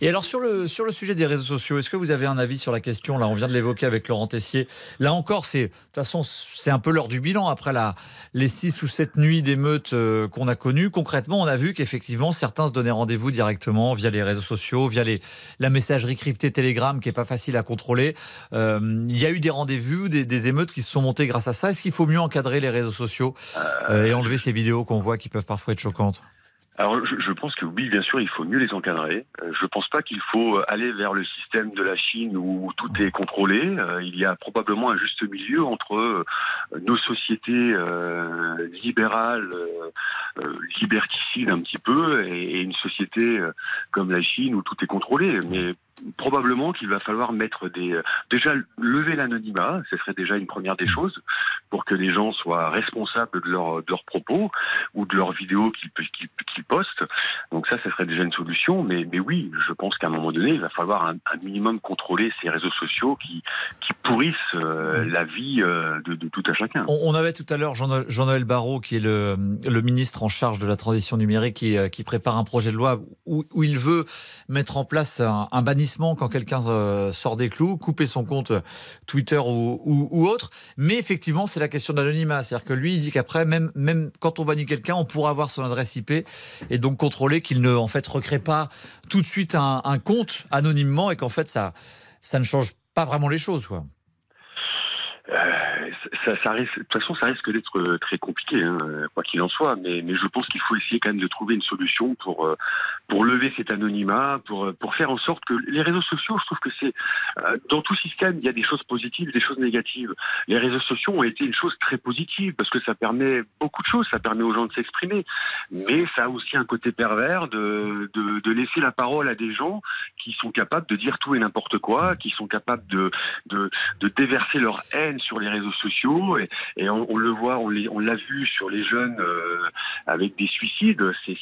Et alors sur le sur le sujet des réseaux sociaux, est-ce que vous avez un avis sur la question? Là, on vient de l'évoquer avec Laurent Tessier. Là encore, c'est de toute façon c'est un peu l'heure du bilan après les six ou sept nuits d'émeutes euh, qu'on a connues. Concrètement, on a vu qu'effectivement certains se donnaient rendez-vous directement via les réseaux sociaux, via les la messagerie cryptée Telegram qui est pas facile à contrôler. Euh, Il y a eu des rendez-vous, des, des émeutes qui se sont montées grâce à ça. Est-ce qu'il faut mieux encadrer les réseaux sociaux euh, et enlever ces vidéos qu'on voit qui peuvent parfois être choquantes? Alors, je, je pense que oui, bien sûr, il faut mieux les encadrer. Euh, je pense pas qu'il faut euh, aller vers le système de la Chine où tout est contrôlé. Euh, il y a probablement un juste milieu entre nos sociétés libérales, liberticides un petit peu, et, et une société comme la Chine où tout est contrôlé. Mais probablement qu'il va falloir mettre des euh, déjà lever l'anonymat, ce serait déjà une première des choses pour que les gens soient responsables de leurs de leurs propos ou de leurs vidéos qu'ils postent. Donc ça, ça serait déjà une solution. Mais, mais oui, je pense qu'à un moment donné, il va falloir un, un minimum contrôler ces réseaux sociaux qui, qui pourrissent euh, la vie euh, de, de tout à chacun. On, avait tout à l'heure Jean- Jean-Noël Barrot, qui est le, le ministre en charge de la transition numérique, qui, qui prépare un projet de loi où, où il veut mettre en place un, un bannissement quand quelqu'un euh, sort des clous, couper son compte Twitter ou, autre. Mais effectivement, c'est la question de l'anonymat. C'est-à-dire que lui, il dit qu'après, même, même quand on bannit quelqu'un, on pourra avoir son adresse IP et donc contrôler qu'il ne en fait recrée pas tout de suite un, compte anonymement et qu'en fait ça, ça ne change pas vraiment les choses. Euh, ça, risque, de toute façon, ça risque d'être euh, très compliqué, hein, euh, quoi qu'il en soit. Mais, je pense qu'il faut essayer quand même de trouver une solution pour euh, pour lever cet anonymat, pour euh, pour faire en sorte que les réseaux sociaux, je trouve que c'est euh, dans tout système, il y a des choses positives, des choses négatives. Les réseaux sociaux ont été une chose très positive parce que ça permet beaucoup de choses. Ça permet aux gens de s'exprimer, mais ça a aussi un côté pervers de, de, laisser la parole à des gens qui sont capables de dire tout et n'importe quoi, qui sont capables de, de, de déverser leur haine sur les réseaux sociaux. Et, on, le voit, on l'a vu sur les jeunes euh, avec des suicides. C'est-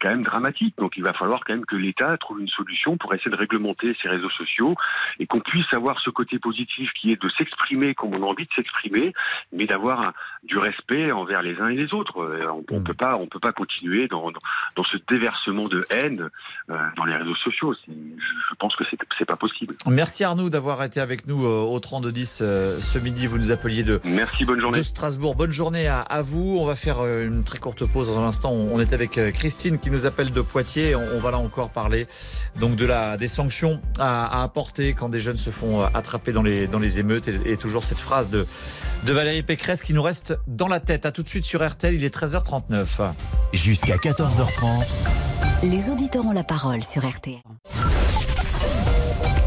quand même dramatique. Va falloir quand même que l'État trouve une solution pour essayer de réglementer ces réseaux sociaux et qu'on puisse avoir ce côté positif qui est de s'exprimer comme on a envie de s'exprimer, mais d'avoir du respect envers les uns et les autres. Euh, On, on peut pas, on peut pas continuer dans, dans, dans ce déversement de haine euh, dans les réseaux sociaux. Je, pense que c'est c'est pas possible. Merci Arnaud d'avoir été avec nous euh, au 3210 euh, ce midi. Vous nous appeliez de, Merci, bonne journée. de Strasbourg. Bonne journée à, à vous. On va faire une très courte pause dans un instant. On est avec Christine qui nous appelle de Poitiers. On, on va là encore parler donc de la des sanctions à, à apporter quand des jeunes se font euh, attraper dans les dans les émeutes et, et toujours cette phrase de de Valérie Pécresse qui nous reste dans la tête. À tout de suite sur RTL. Il est 13h39. Jusqu'à 14h30. Les auditeurs ont la parole sur RTL.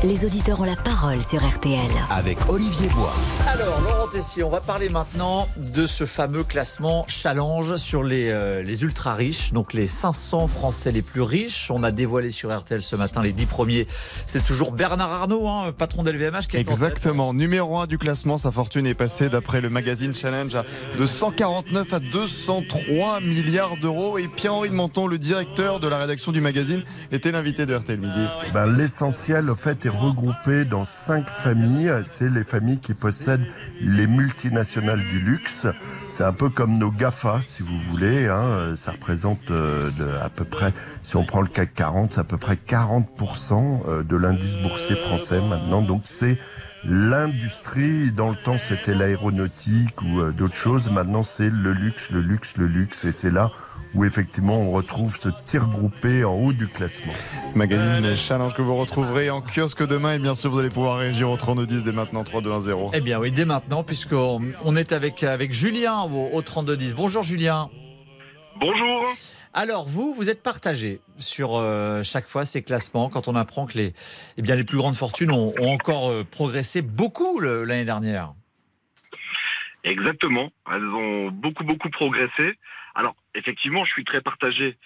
Les auditeurs ont la parole sur RTL. Avec Olivier Bois. Alors, Laurent Tessier, on va parler maintenant de ce fameux classement challenge sur les, euh, les ultra riches, donc les 500 Français les plus riches. On a dévoilé sur RTL ce matin les 10 premiers. C'est toujours Bernard Arnault, hein, patron d'LVMH, qui est en tête. Exactement. Numéro 1 du classement, sa fortune est passée d'après le magazine Challenge à de 149 à 203 milliards d'euros. Et Pierre-Henri de Menton, le directeur de la rédaction du magazine, était l'invité de RTL Midi. Ben, L'essentiel, au fait, est regroupé dans cinq familles. C'est les familles qui possèdent les multinationales du luxe. C'est un peu comme nos GAFA, si vous voulez. Hein. Ça représente euh, de, à peu près, si on prend le CAC 40, c'est à peu près 40% euh, de l'indice boursier français maintenant. Donc c'est l'industrie. Dans le temps, c'était l'aéronautique ou euh, d'autres choses. Maintenant, c'est le luxe, le luxe, le luxe. Et c'est là où effectivement on retrouve ce tir groupé en haut du classement. Magazine Challenge que vous retrouverez en kiosque demain. Et bien sûr, vous allez pouvoir réagir au 3210 dès maintenant 3210. Eh bien oui, dès maintenant, puisqu'on on est avec, avec Julien au, au 3210. Bonjour Julien. Bonjour. Alors vous, vous êtes partagé sur euh, chaque fois ces classements quand on apprend que les, eh bien, les plus grandes fortunes ont, ont encore euh, progressé beaucoup l'année dernière. Exactement. Elles ont beaucoup, beaucoup progressé. Effectivement, je suis très partagé.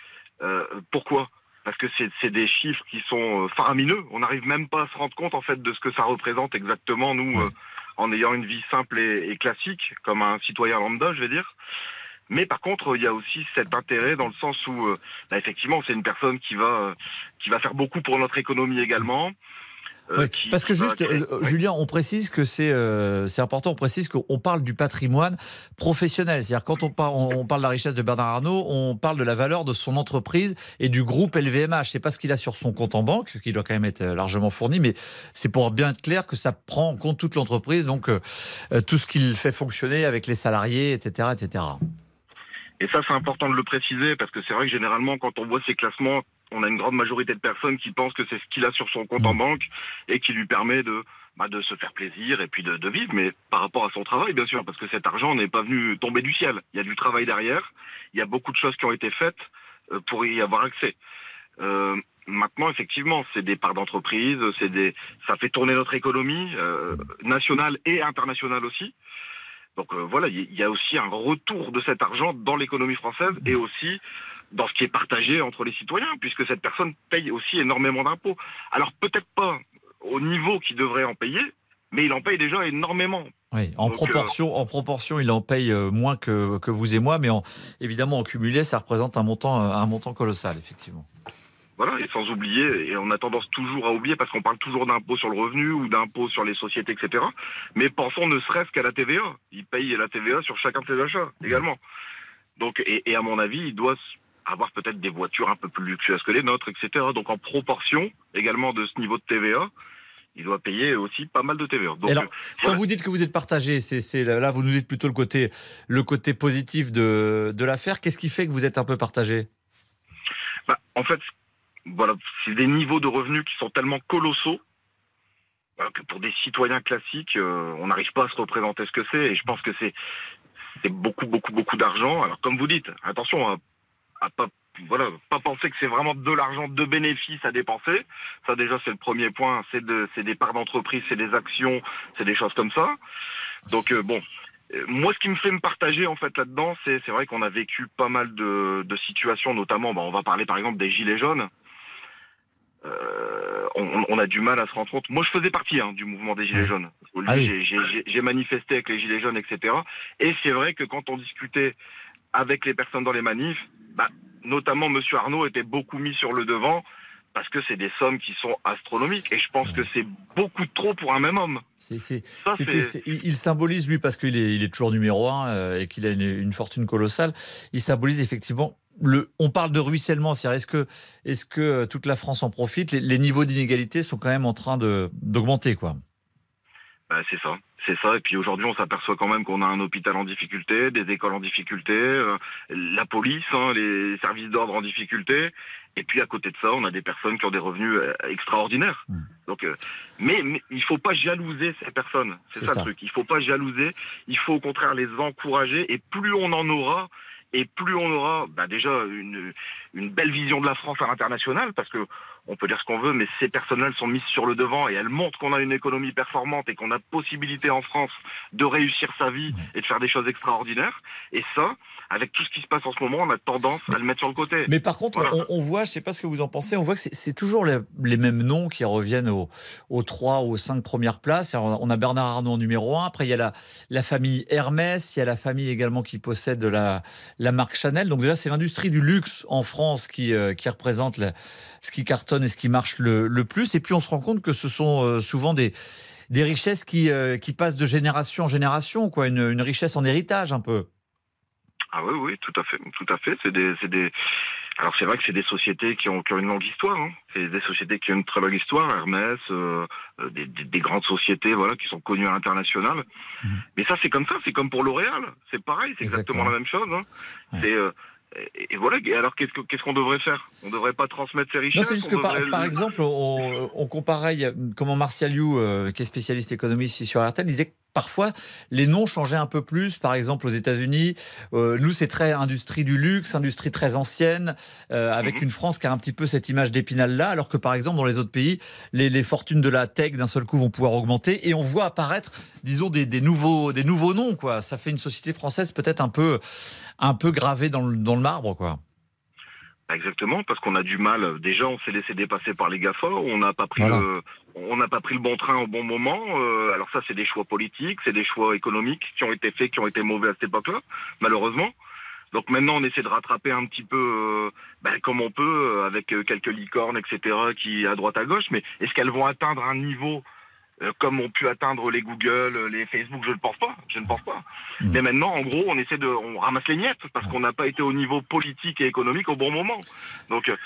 Euh, pourquoi? Parce que c'est des chiffres qui sont euh, faramineux. On n'arrive même pas à se rendre compte, en fait, de ce que ça représente exactement, nous, euh, en ayant une vie simple et, et classique, comme un citoyen lambda, je vais dire. Mais par contre, il y a aussi cet intérêt dans le sens où, euh, bah, effectivement, c'est une personne qui va, qui va faire beaucoup pour notre économie également. Euh, Oui, qui- parce que juste, euh, Julien, on précise que c'est euh, c'est important, on précise qu'on parle du patrimoine professionnel. C'est-à-dire quand on, par- on on parle de la richesse de Bernard Arnault, on parle de la valeur de son entreprise et du groupe LVMH. C'est pas ce qu'il a sur son compte en banque, qui doit quand même être largement fourni, mais c'est pour bien être clair que ça prend en compte toute l'entreprise, donc euh, tout ce qu'il fait fonctionner avec les salariés, etc., etc. Et ça, c'est important de le préciser parce que c'est vrai que généralement, quand on voit ces classements, on a une grande majorité de personnes qui pensent que c'est ce qu'il a sur son compte en banque et qui lui permet de, bah, de se faire plaisir et puis de, de vivre, mais par rapport à son travail, bien sûr, parce que cet argent n'est pas venu tomber du ciel. Il y a du travail derrière, il y a beaucoup de choses qui ont été faites euh, pour y avoir accès. Euh, maintenant, effectivement, c'est des parts d'entreprise, c'est des, ça fait tourner notre économie euh, nationale et internationale aussi. Donc euh, voilà, il y a aussi un retour de cet argent dans l'économie française et aussi dans ce qui est partagé entre les citoyens, puisque cette personne paye aussi énormément d'impôts. Alors peut-être pas au niveau qu'il devrait en payer, mais il en paye déjà énormément. Oui, en Donc, proportion, en proportion, il en paye euh, moins que, que vous et moi, mais en, évidemment en cumulé, ça représente un montant, euh, un montant colossal, effectivement. Voilà, et sans oublier, et on a tendance toujours à oublier parce qu'on parle toujours d'impôt sur le revenu ou d'impôt sur les sociétés, etc. Mais pensons ne serait-ce qu'à la TVA. Il paye la TVA sur chacun de ses achats également. Donc, et, et à mon avis, il doit avoir peut-être des voitures un peu plus luxueuses que les nôtres, etc. Donc en proportion également de ce niveau de TVA, il doit payer aussi pas mal de TVA. Donc, alors, euh, quand vous dites que vous êtes partagé, c'est- là vous nous dites plutôt le côté, le côté positif de, de l'affaire. Qu'est-ce qui fait que vous êtes un peu partagé? Bah, en fait, voilà, c'est des niveaux de revenus qui sont tellement colossaux euh, que pour des citoyens classiques, euh, on n'arrive pas à se représenter ce que c'est. Et je pense que c'est c'est beaucoup, beaucoup, beaucoup d'argent. Alors, comme vous dites, attention à, à pas voilà, pas penser que c'est vraiment de l'argent de bénéfices à dépenser. Ça déjà c'est le premier point, c'est de, c'est des parts d'entreprise, c'est des actions, c'est des choses comme ça. Donc euh, bon, euh, moi, ce qui me fait me partager en fait là-dedans, c'est c'est vrai qu'on a vécu pas mal de, de situations, notamment, bah, on va parler par exemple des gilets jaunes. Euh, on, on a du mal à se rendre compte. Moi, je faisais partie hein, du mouvement des gilets jaunes. Ah oui. j'ai- manifesté avec les gilets jaunes, etc. Et c'est vrai que quand on discutait avec les personnes dans les manifs, bah, notamment Monsieur Arnaud était beaucoup mis sur le devant parce que c'est des sommes qui sont astronomiques. Et je pense que c'est beaucoup trop pour un même homme. Ça, il il symbolise, lui, parce qu'il est, il est toujours numéro un euh, et qu'il a une, une fortune colossale, il symbolise effectivement. Le, on parle de ruissellement, c'est-à-dire est-ce que, est-ce que euh, toute la France en profite? Les, les niveaux d'inégalité sont quand même en train d'augmenter, quoi. Bah, c'est ça, c'est ça. Et puis aujourd'hui, on s'aperçoit quand même qu'on a un hôpital en difficulté, des écoles en difficulté, euh, la police, hein, les services d'ordre en difficulté. Et puis à côté de ça, on a des personnes qui ont des revenus euh, extraordinaires. Donc, euh, mais, mais il faut pas jalouser ces personnes. C'est C'est ça, ça. le truc. Il faut pas jalouser. Il faut au contraire les encourager. Et plus on en aura, et plus on aura bah, déjà une, une belle vision de la France à l'international, parce que on peut dire ce qu'on veut, mais ces personnes-là sont mises sur le devant et elles montrent qu'on a une économie performante et qu'on a possibilité en France de réussir sa vie et de faire des choses extraordinaires. Et ça, avec tout ce qui se passe en ce moment, on a tendance à le mettre sur le côté. Mais par contre, Voilà. on, on voit, je sais pas ce que vous en pensez, on voit que c'est, toujours les, les mêmes noms qui reviennent aux, aux trois ou aux cinq premières places. Alors, on a Bernard Arnault en numéro un. Après, il y a la, la famille Hermès, il y a la famille également qui possède la, la marque Chanel. Donc déjà, c'est l'industrie du luxe en France qui, euh, qui représente la- ce qui cartonne et ce qui marche le, le plus. Et puis, on se rend compte que ce sont euh, souvent des des richesses qui, euh, qui passent de génération en génération, quoi, une, une richesse en héritage un peu. Ah oui, oui, tout à fait, tout à fait. C'est des, des. Alors c'est vrai que c'est des sociétés qui ont, qui ont une longue histoire. Hein. C'est des sociétés qui ont une très longue histoire. Hermès, euh, des, des- des grandes sociétés, voilà, qui sont connues à l'international. Mais ça, c'est comme ça. C'est comme pour L'Oréal. C'est pareil. C'est exactement, la même chose. Hein. C'est euh, et, voilà. Alors qu'est-ce que- qu'est-ce qu'on devrait faire? On devrait pas transmettre ces richesses. Non, c'est juste que par, exemple, on, on comparait, comment Martial You, euh, qui est spécialiste économiste ici sur RTL, disait parfois les noms changeaient un peu plus. Par exemple, aux États-Unis, euh, nous, c'est très industrie du luxe, industrie très ancienne, euh, avec Mhm. une France qui a un petit peu cette image d'épinal-là, alors que par exemple, dans les autres pays, les, les fortunes de la tech d'un seul coup vont pouvoir augmenter et on voit apparaître, disons, des, des nouveaux, des nouveaux noms. Quoi. Ça fait une société française peut-être un peu, un peu gravée dans le, dans le marbre. Quoi. Exactement, parce qu'on a du mal. Déjà, on s'est laissé dépasser par les GAFA. On n'a pas pris Voilà. le, on n'a pas pris le bon train au bon moment. Euh, alors ça, c'est des choix politiques, c'est des choix économiques qui ont été faits, qui ont été mauvais à cette époque-là, malheureusement. Donc maintenant, on essaie de rattraper un petit peu euh, ben, comme on peut, euh, avec euh, quelques licornes, etc., qui à droite à gauche. Mais est-ce qu'elles vont atteindre un niveau comme ont pu atteindre les Google, euh, les Facebook Je ne pense pas. Je ne pense pas. Mais maintenant, en gros, on essaie de, on ramasse les miettes parce qu'on n'a pas été au niveau politique et économique au bon moment. Donc, euh,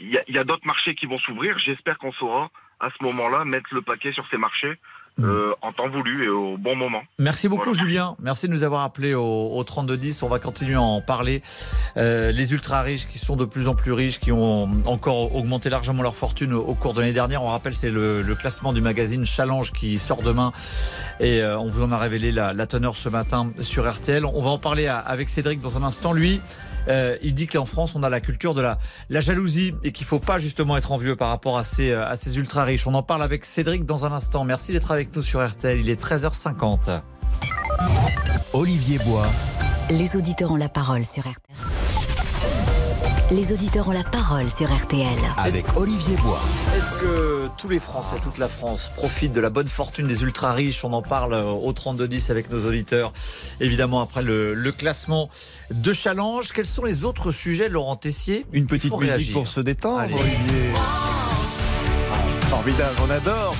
il y a, il y a d'autres marchés qui vont s'ouvrir. J'espère qu'on saura à ce moment-là mettre le paquet sur ces marchés euh, en temps voulu et au bon moment. Merci beaucoup Julien, merci de nous avoir appelé au, au 3210, on va continuer à en parler. Euh, les ultra riches qui sont de plus en plus riches, qui ont encore augmenté largement leur fortune au, au cours de l'année dernière, on rappelle c'est le, le classement du magazine Challenge qui sort demain et euh, on vous en a révélé la, la teneur ce matin sur RTL. On va en parler à- avec Cédric dans un instant. Lui, euh, il dit qu'en France, on a la culture de la, la jalousie et qu'il faut pas justement être envieux par rapport à ces, euh, à ces ultra riches. On en parle avec Cédric dans un instant. Merci d'être avec nous sur RTL. Il est 13h50. Olivier Bois. Les auditeurs ont la parole sur RTL. Les auditeurs ont la parole sur RTL. Avec Olivier Bois. Est-ce que tous les Français, toute la France profitent de la bonne fortune des ultra riches On en parle euh, au 3210 avec nos auditeurs. Évidemment, après le, le classement de challenge, quels sont les autres sujets, Laurent Tessier? Une petite musique réagir. pour se détendre, Allez. Olivier. Ah, formidable, on adore.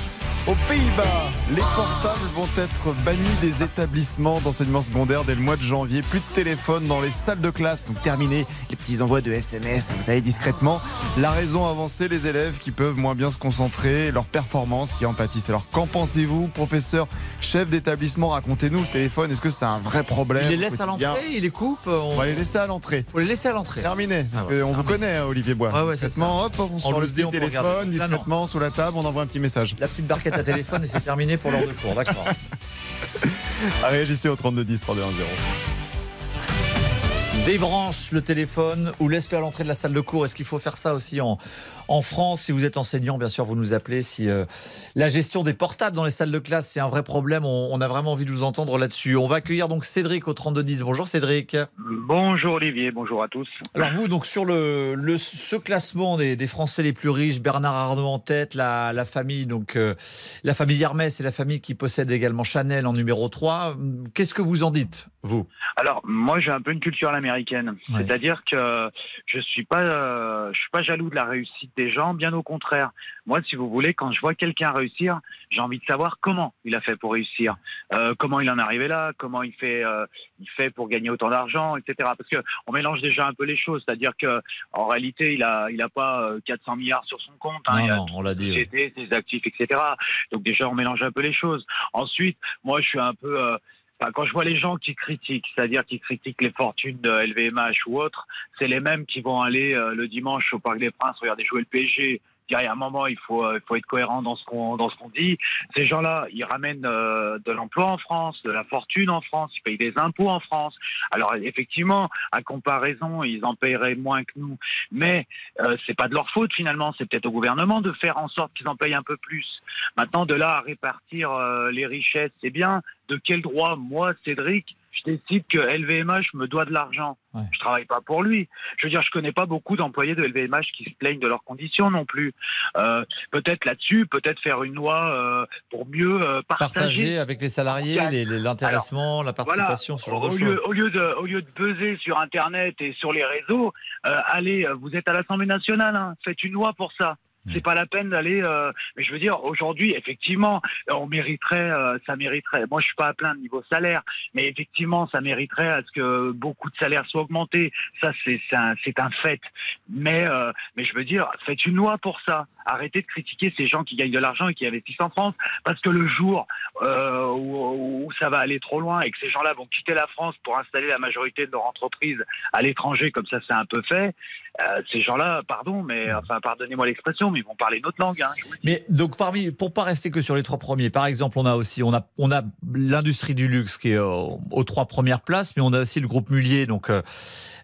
Aux Pays-Bas, les portables vont être bannis des établissements d'enseignement secondaire dès le mois de janvier. Plus de téléphone dans les salles de classe. Donc terminé les petits envois de SMS, vous savez, discrètement. La raison avancée, les élèves qui peuvent moins bien se concentrer, leurs performances qui en pâtissent. Alors qu'en pensez-vous, professeur, chef d'établissement Racontez-nous le téléphone. Est-ce que c'est un vrai problème Il les laisse à l'entrée, il les coupe euh, On va les laisser à l'entrée. faut les laisser à l'entrée. Terminé. Ah ouais. Euh, on vous connaît, hein, Olivier Bois. Ouais, discrètement, hop, on En sort le petit on téléphone, discrètement, sous la table, on envoie un petit message. La petite barquette téléphone et c'est terminé pour l'heure de cours, d'accord. Ah, réagissez au 32 10 32 10. Débranche le téléphone ou laisse-le à l'entrée de la salle de cours. Est-ce qu'il faut faire ça aussi en, en France Si vous êtes enseignant, bien sûr, vous nous appelez. Si euh, la gestion des portables dans les salles de classe, c'est un vrai problème, on, on a vraiment envie de vous entendre là-dessus. On va accueillir donc Cédric au 3210. Bonjour Cédric. Bonjour Olivier, bonjour à tous. Alors vous, donc sur le, le ce classement des, des, Français les plus riches, Bernard Arnault en tête, la, la famille donc euh, la famille Hermès et la famille qui possède également Chanel en numéro 3. Qu'est-ce que vous en dites, vous? Alors moi, j'ai un peu une culture à l'américaine. Ouais. C'est-à-dire que je suis pas, euh, je suis pas jaloux de la réussite des gens, bien au contraire. Moi, si vous voulez, quand je vois quelqu'un réussir, j'ai envie de savoir comment il a fait pour réussir, euh, comment il en est arrivé là, comment il fait, euh, il fait pour gagner autant d'argent, etc. Parce que on mélange déjà un peu les choses. C'est-à-dire que en réalité, il a, il a pas 400 milliards sur son compte. Hein, non, il a non, on l'a dit. Société, ses actifs, etc. Donc déjà, on mélange un peu les choses. Ensuite, moi, je suis un peu euh, Quand je vois les gens qui critiquent, c'est-à-dire qui critiquent les fortunes de LVMH ou autres, c'est les mêmes qui vont aller euh, le dimanche au Parc des Princes regarder jouer le PSG. Il y a un moment, il faut, il faut être cohérent dans ce qu'on dans ce qu'on dit. Ces gens-là, ils ramènent euh, de l'emploi en France, de la fortune en France, ils payent des impôts en France. Alors effectivement, à comparaison, ils en paieraient moins que nous, mais euh, c'est pas de leur faute finalement. C'est peut-être au gouvernement de faire en sorte qu'ils en payent un peu plus. Maintenant, de là à répartir euh, les richesses, c'est bien. De quel droit, moi, Cédric, je décide que LVMH me doit de l'argent. Ouais. Je travaille pas pour lui. Je veux dire, je connais pas beaucoup d'employés de LVMH qui se plaignent de leurs conditions non plus. Euh, peut-être là-dessus, peut-être faire une loi euh, pour mieux euh, partager. partager. avec les salariés l'intéressement, la participation, voilà, ce genre de au choses. Lieu, au lieu de, au lieu de sur Internet et sur les réseaux, euh, allez, vous êtes à l'Assemblée nationale, hein, faites une loi pour ça. C'est pas la peine d'aller. Euh, mais je veux dire, aujourd'hui, effectivement, on mériterait, euh, ça mériterait. Moi, je suis pas à plaindre niveau salaire, mais effectivement, ça mériterait à ce que beaucoup de salaires soient augmentés. Ça, c'est un, un fait. Mais, euh, mais je veux dire, faites une loi pour ça. Arrêtez de critiquer ces gens qui gagnent de l'argent et qui investissent en France, parce que le jour euh, où, où, ça va aller trop loin et que ces gens-là vont quitter la France pour installer la majorité de leur entreprise à l'étranger, comme ça c'est un peu fait, euh, ces gens-là, pardon, mais enfin pardonnez-moi l'expression, ils vont parler notre langue. Hein, mais donc parmi, pour pas rester que sur les trois premiers, par exemple, on a aussi, on a, on a l'industrie du luxe qui est aux, trois premières places, mais on a aussi le groupe Mullier, donc euh,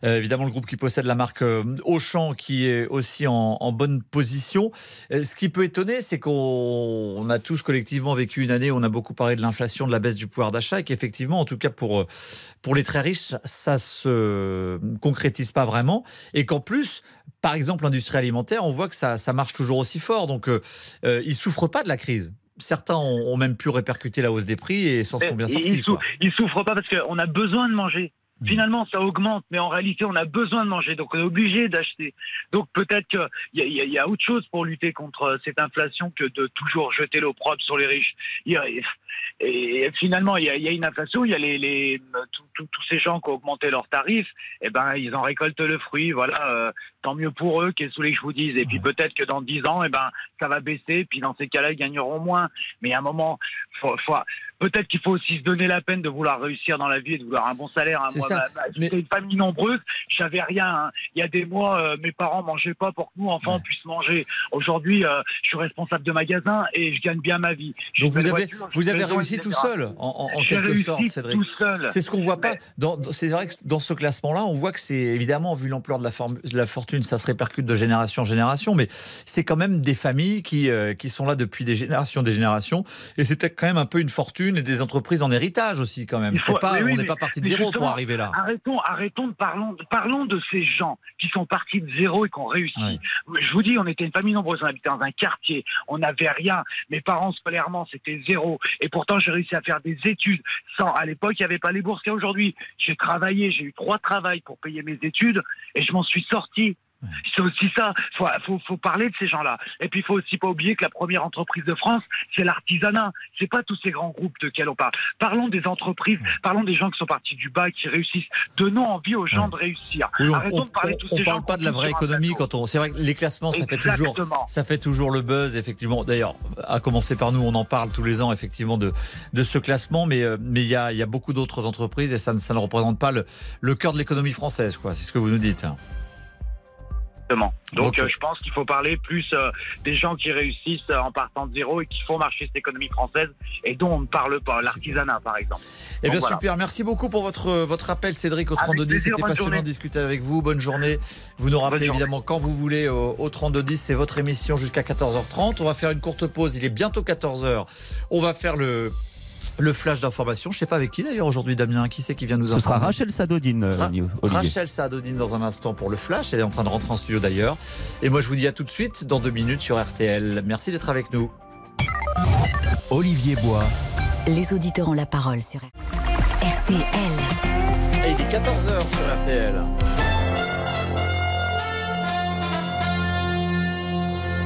évidemment le groupe qui possède la marque Auchan, qui est aussi en, en bonne position. Ce qui peut étonner, c'est qu'on a tous collectivement vécu une année où on a beaucoup parlé de l'inflation, de la baisse du pouvoir d'achat, et qu'effectivement, en tout cas pour pour les très riches, ça se concrétise pas vraiment, et qu'en plus par exemple, l'industrie alimentaire, on voit que ça, ça, marche toujours aussi fort. Donc, euh, euh, ils ne souffrent pas de la crise. Certains ont, ont, même pu répercuter la hausse des prix et s'en sont bien sortis. Ils ne souffrent pas parce qu'on a besoin de manger. Finalement, ça augmente, mais en réalité, on a besoin de manger, donc on est obligé d'acheter. Donc peut-être qu'il y, y, y, a autre chose pour lutter contre cette inflation que de toujours jeter l'opprobre sur les riches. Y a, et finalement, il y, y, a une inflation, il y a les, les tous ces gens qui ont augmenté leurs tarifs, et eh ben ils en récoltent le fruit. Voilà, euh, tant mieux pour eux, qu'est-ce que je vous dise? Et puis peut-être que dans dix ans, et eh ben ça va baisser, puis dans ces cas-là, ils gagneront moins. Mais à un moment, faut, faut, peut-être qu'il faut aussi se donner la peine de vouloir réussir dans la vie et de vouloir un bon salaire. Hein. Moi, ma, mais... une famille nombreuse, je savais rien. Hein. Il y a des mois, euh, mes parents mangeaient pas pour que nous enfants ouais. puissent manger. Aujourd'hui, euh, je suis responsable de magasin et je gagne bien ma vie. Donc vous avez, voiture, vous avez réussi tout seul, en, en, en quelque sorte, Cédric. C'est ce qu'on voit pas. Dans, c'est vrai que dans ce classement-là, on voit que c'est évidemment, vu l'ampleur de, de, la fortune, ça se répercute de génération en génération, mais c'est quand même des familles qui, euh, qui sont là depuis des générations, des générations, et c'était quand même un peu une fortune et des entreprises en héritage aussi quand même. Faut, pas, oui, on n'est pas parti de zéro pour arriver là. Arrêtons, arrêtons de parlons, parlons de ces gens qui sont partis de zéro et qui ont réussi. Ouais. Je vous dis, on était une famille nombreuse, on habitait dans un quartier, on n'avait rien. Mes parents scolairement c'était zéro, et pourtant j'ai réussi à faire des études. Sans, à l'époque, il n'y avait pas les bourses qu'il y a aujourd'hui. J'ai travaillé, j'ai eu trois travails pour payer mes études, et je m'en suis sorti. C'est aussi ça. Faut, faut, faut parler de ces gens-là. Et puis, il faut aussi pas oublier que la première entreprise de France, c'est l'artisanat. C'est pas tous ces grands groupes de quels on parle. Parlons des entreprises. Parlons des gens qui sont partis du bas et qui réussissent. Donnons envie aux gens de réussir. Oui, on, Arrêtons on, de parler de tous on ces parle pas de la vraie économie quand on. C'est vrai que les classements, ça fait toujours, ça fait toujours le buzz, effectivement. D'ailleurs, à commencer par nous, on en parle tous les ans, effectivement, de de ce classement. Mais mais il y a il y a beaucoup d'autres entreprises et ça, ça ne représente pas le, le cœur de l'économie française, quoi. C'est ce que vous nous dites. Exactement. Donc euh, je pense qu'il faut parler plus euh, des gens qui réussissent euh, en partant de zéro et qui font marcher cette économie française et dont on ne parle pas, l'artisanat par exemple. Eh bien voilà. super, merci beaucoup pour votre, votre appel Cédric au Avec 3210. plaisir, C'était passionnant journée. de discuter avec vous. Bonne journée. Vous nous rappelez Bonne journée. évidemment quand vous voulez au, au 3210. C'est votre émission jusqu'à 14h30. On va faire une courte pause. Il est bientôt 14h. On va faire le, le flash d'information. Je sais pas avec qui d'ailleurs aujourd'hui Damien. Qui c'est qui vient nous Ce sera Rachel Sadodine, euh, Ra- Olivier. Rachel Saadodine dans un instant pour le flash. Elle est en train de rentrer en studio d'ailleurs. Et moi je vous dis à tout de suite dans deux minutes sur RTL. Merci d'être avec nous. Olivier Bois. Les auditeurs ont la parole sur RTL. Et il est 14h sur RTL.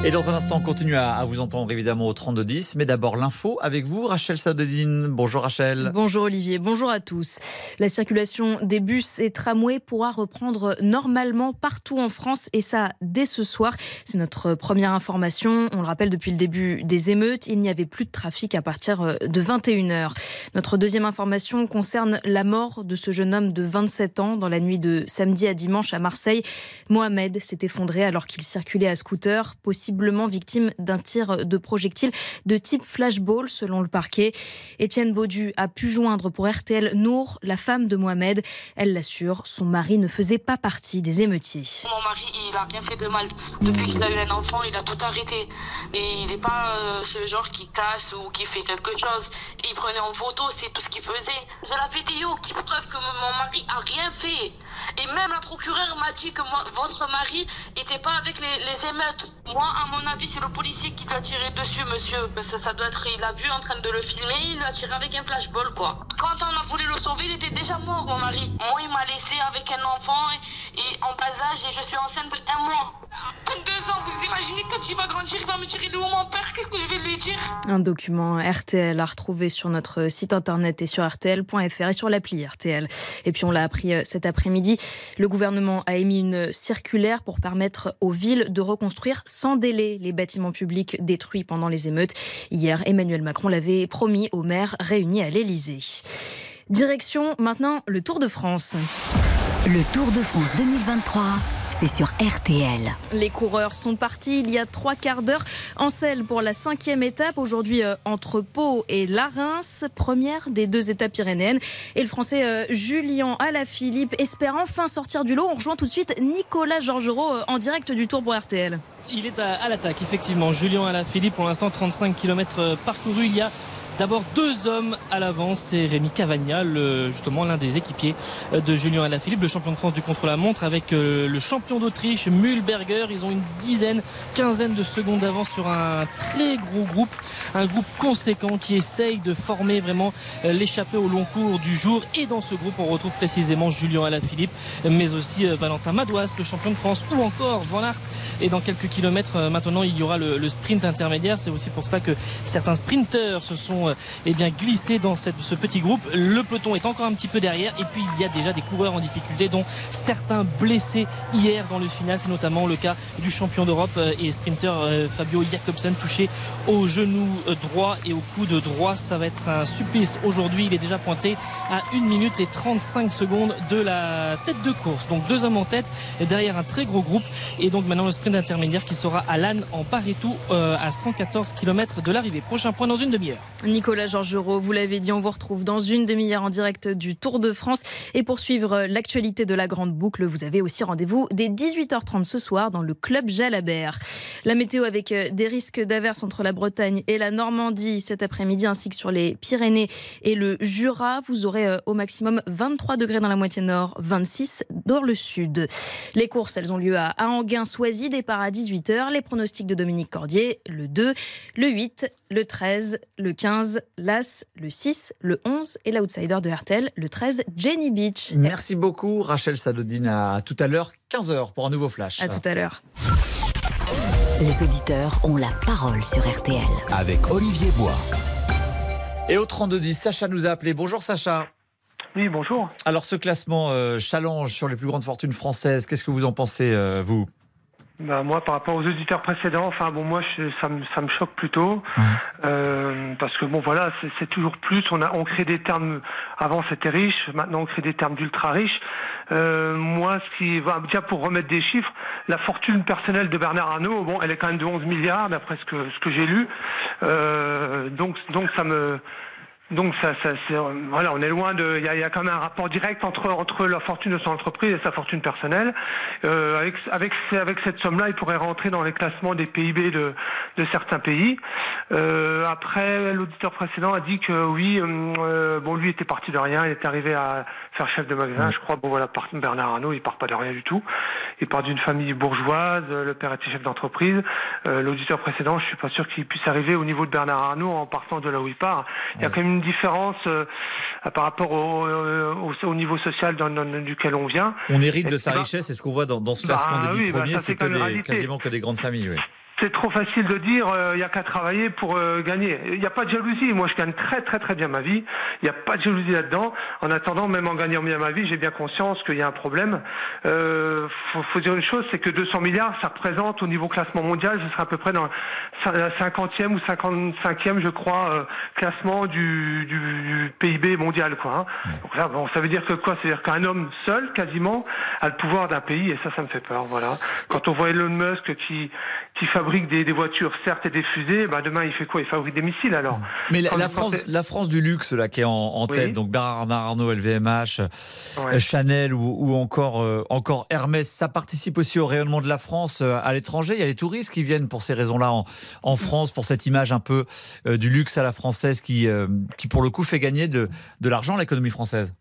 Et dans un instant, on continue à, vous entendre évidemment au 3210. Mais d'abord l'info avec vous, Rachel Sadodine. Bonjour Rachel. Bonjour Olivier, bonjour à tous. La circulation des bus et tramways pourra reprendre normalement partout en France et ça dès ce soir. C'est notre première information. On le rappelle depuis le début des émeutes, il n'y avait plus de trafic à partir euh, de 21h. Notre deuxième information concerne la mort de ce jeune homme de 27 ans dans la nuit de samedi à dimanche à Marseille. Mohamed s'est effondré alors qu'il circulait à scooter, victime d'un tir de projectile de type flashball selon le parquet. Étienne Baudu a pu joindre pour RTL Nour, la femme de Mohamed. Elle l'assure, son mari ne faisait pas partie des émeutiers. Mon mari, il a rien fait de mal. Depuis qu'il a eu un enfant, il a tout arrêté. Et il n'est pas euh, ce genre qui casse ou qui fait quelque chose. Il prenait en photo, c'est tout ce qu'il faisait. J'ai la vidéo qui prouve que mon mari a rien fait. Et même la procureure m'a dit que votre mari n'était pas avec les, les émeutes. Moi, à mon avis, c'est le policier qui a tiré dessus, monsieur. Ça, ça doit être, il a vu en train de le filmer, il a tiré avec un flashball, quoi. Quand on a voulu le sauver, il était déjà mort, mon mari. Moi, il m'a laissé avec un enfant et, et en bas âge et je suis enceinte d'un mois. Ans, vous imaginez quand il va grandir, il va me dire il est où mon père? Qu'est-ce que je vais lui dire? Un document RTL à retrouver sur notre site internet et sur RTL.fr et sur l'appli RTL. Et puis on l'a appris euh, cet après-midi, le gouvernement a émis une circulaire pour permettre aux villes de reconstruire sans délai les bâtiments publics détruits pendant les émeutes. Hier, Emmanuel Macron l'avait promis aux maires réunis à l'Élysée. Direction maintenant le Tour de France. Le Tour de France 2023, c'est sur RTL. Les coureurs sont partis il y a trois quarts d'heure en selle pour la cinquième étape, aujourd'hui euh, entre Pau et Larens, première des deux étapes pyrénéennes. Et le français euh, Julien Alaphilippe espère enfin sortir du lot. On rejoint tout de suite Nicolas Georgerot euh, en direct du Tour pour RTL. Il est à, à l'attaque, effectivement. Julien Alaphilippe, pour l'instant, 35 km parcourus. Il y a D'abord deux hommes à l'avance, c'est Rémi Cavagna, justement l'un des équipiers euh, de Julien Alaphilippe, le champion de France du contre-la-montre, avec euh, le champion d'Autriche, Mühlberger. Ils ont une dizaine, quinzaine de secondes d'avance sur un très gros groupe, un groupe conséquent qui essaye de former vraiment euh, l'échappée au long cours du jour. Et dans ce groupe, on retrouve précisément Julien Alaphilippe, mais aussi Valentin Madouas, le champion de France, ou encore Van Aert. Et dans quelques kilomètres maintenant, il y aura le, le sprint intermédiaire. C'est aussi pour cela que certains sprinteurs se sont euh, eh bien glissés dans ce petit groupe. Le peloton est encore un petit peu derrière. Et puis il y a déjà des coureurs en difficulté, dont certains blessés hier dans le final. C'est notamment le cas du champion d'Europe euh, et sprinter euh, Fabio Jacobsen touché au genou droit et au coude droit. Ça va être un supplice aujourd'hui. Il est déjà pointé à 1 minute et 35 secondes de la tête de course. Donc deux hommes en tête derrière un très gros groupe. Et donc maintenant le sprint intermédiaire qui sera à Lannes en Paris-Tout euh, à 114 km de l'arrivée. Prochain point dans une demi-heure. Nicolas Georgerot, vous l'avez dit, on vous retrouve dans une demi-heure en direct du Tour de France. Et pour suivre l'actualité de la Grande Boucle, vous avez aussi rendez-vous dès 18h30 ce soir dans le Club Jalabert. La météo avec euh, des risques d'averses entre la Bretagne et la Normandie cet après-midi, ainsi que sur les Pyrénées et le Jura. Vous aurez euh, au maximum 23 degrés dans la moitié nord, 26 dans le sud. Les courses, elles ont lieu à à Anguin-Soisy, départ à 18h. Les pronostics de Dominique Cordier, le 2, le 8, le 13, le 15, l'As, le 6, le 11 et l'outsider de RTL, le 13, Jenny Beach. Merci beaucoup Rachel Sadodine. À tout à l'heure, 15h pour un nouveau flash. À tout à l'heure. Les auditeurs ont la parole sur RTL. Avec Olivier Bois. Et au 3210, Sacha nous a appelé. Bonjour Sacha. Oui, bonjour. Alors ce classement euh, challenge sur les plus grandes fortunes françaises, qu'est-ce que vous en pensez, euh, vous? Bah, moi, par rapport aux auditeurs précédents, enfin bon, moi, je- ça, me, ça me choque plutôt Euh, parce que bon, voilà, c'est- toujours plus. On a, on crée des termes. Avant, c'était riche. Maintenant, on crée des termes d'ultra riches. Euh, moi, ce qui va déjà pour remettre des chiffres, la fortune personnelle de Bernard Arnault, bon, elle est quand même de 11 milliards d'après ce que ce que j'ai lu. Euh, donc, donc ça me donc ça, ça c'est, euh, voilà, on est loin de. Il y a, y a quand même un rapport direct entre entre la fortune de son entreprise et sa fortune personnelle. Euh, avec avec avec cette somme-là, il pourrait rentrer dans les classements des PIB de de certains pays. Euh, après, l'auditeur précédent a dit que oui, euh, euh, bon, lui était parti de rien, il est arrivé à faire chef de magasin, je crois. Bon voilà, par- Bernard Arnault, il part pas de rien du tout. Il part d'une famille bourgeoise. Le père était chef d'entreprise. Euh, l'auditeur précédent, je suis pas sûr qu'il puisse arriver au niveau de Bernard Arnault en partant de là où il part. Il y a quand même une différence euh, par rapport au, euh, au, au niveau social dans, dans- duquel on vient. On hérite de sa bah, richesse, et ce qu'on voit dans, dans ce Bah classement des dix oui, bah premiers, ça, c'est c'est que des, une quasiment que des grandes familles. Oui. C'est trop facile de dire euh, il y a qu'à travailler pour euh, gagner. Il n'y a pas de jalousie. Moi, je gagne très très très bien ma vie. Il n'y a pas de jalousie là-dedans. En attendant, même en gagnant bien ma vie, j'ai bien conscience qu'il y a un problème. Euh, faut, faut dire une chose, c'est que 200 milliards, ça représente au niveau classement mondial, ce sera à peu près dans la 50e ou 55e, je crois, euh, classement du, du, du PIB mondial, quoi. hein. Donc là, bon, ça veut dire que quoi? C'est-à-dire qu'un homme seul, quasiment, a le pouvoir d'un pays, et ça, ça me fait peur. Voilà. Quand on voit Elon Musk qui qui fabrique des, des voitures, certes, et des fusées, bah demain, il fait quoi? Il fabrique des missiles, alors. Mais la, France, pensez- la France du luxe là qui est en, en Oui. tête, donc Bernard Arnault, LVMH, euh, Chanel ou, ou encore euh, encore Hermès, ça participe aussi au rayonnement de la France euh, à l'étranger. Il y a les touristes qui viennent pour ces raisons-là en, en France pour cette image un peu euh, du luxe à la française qui qui pour le coup fait gagner de de l'argent à l'économie française.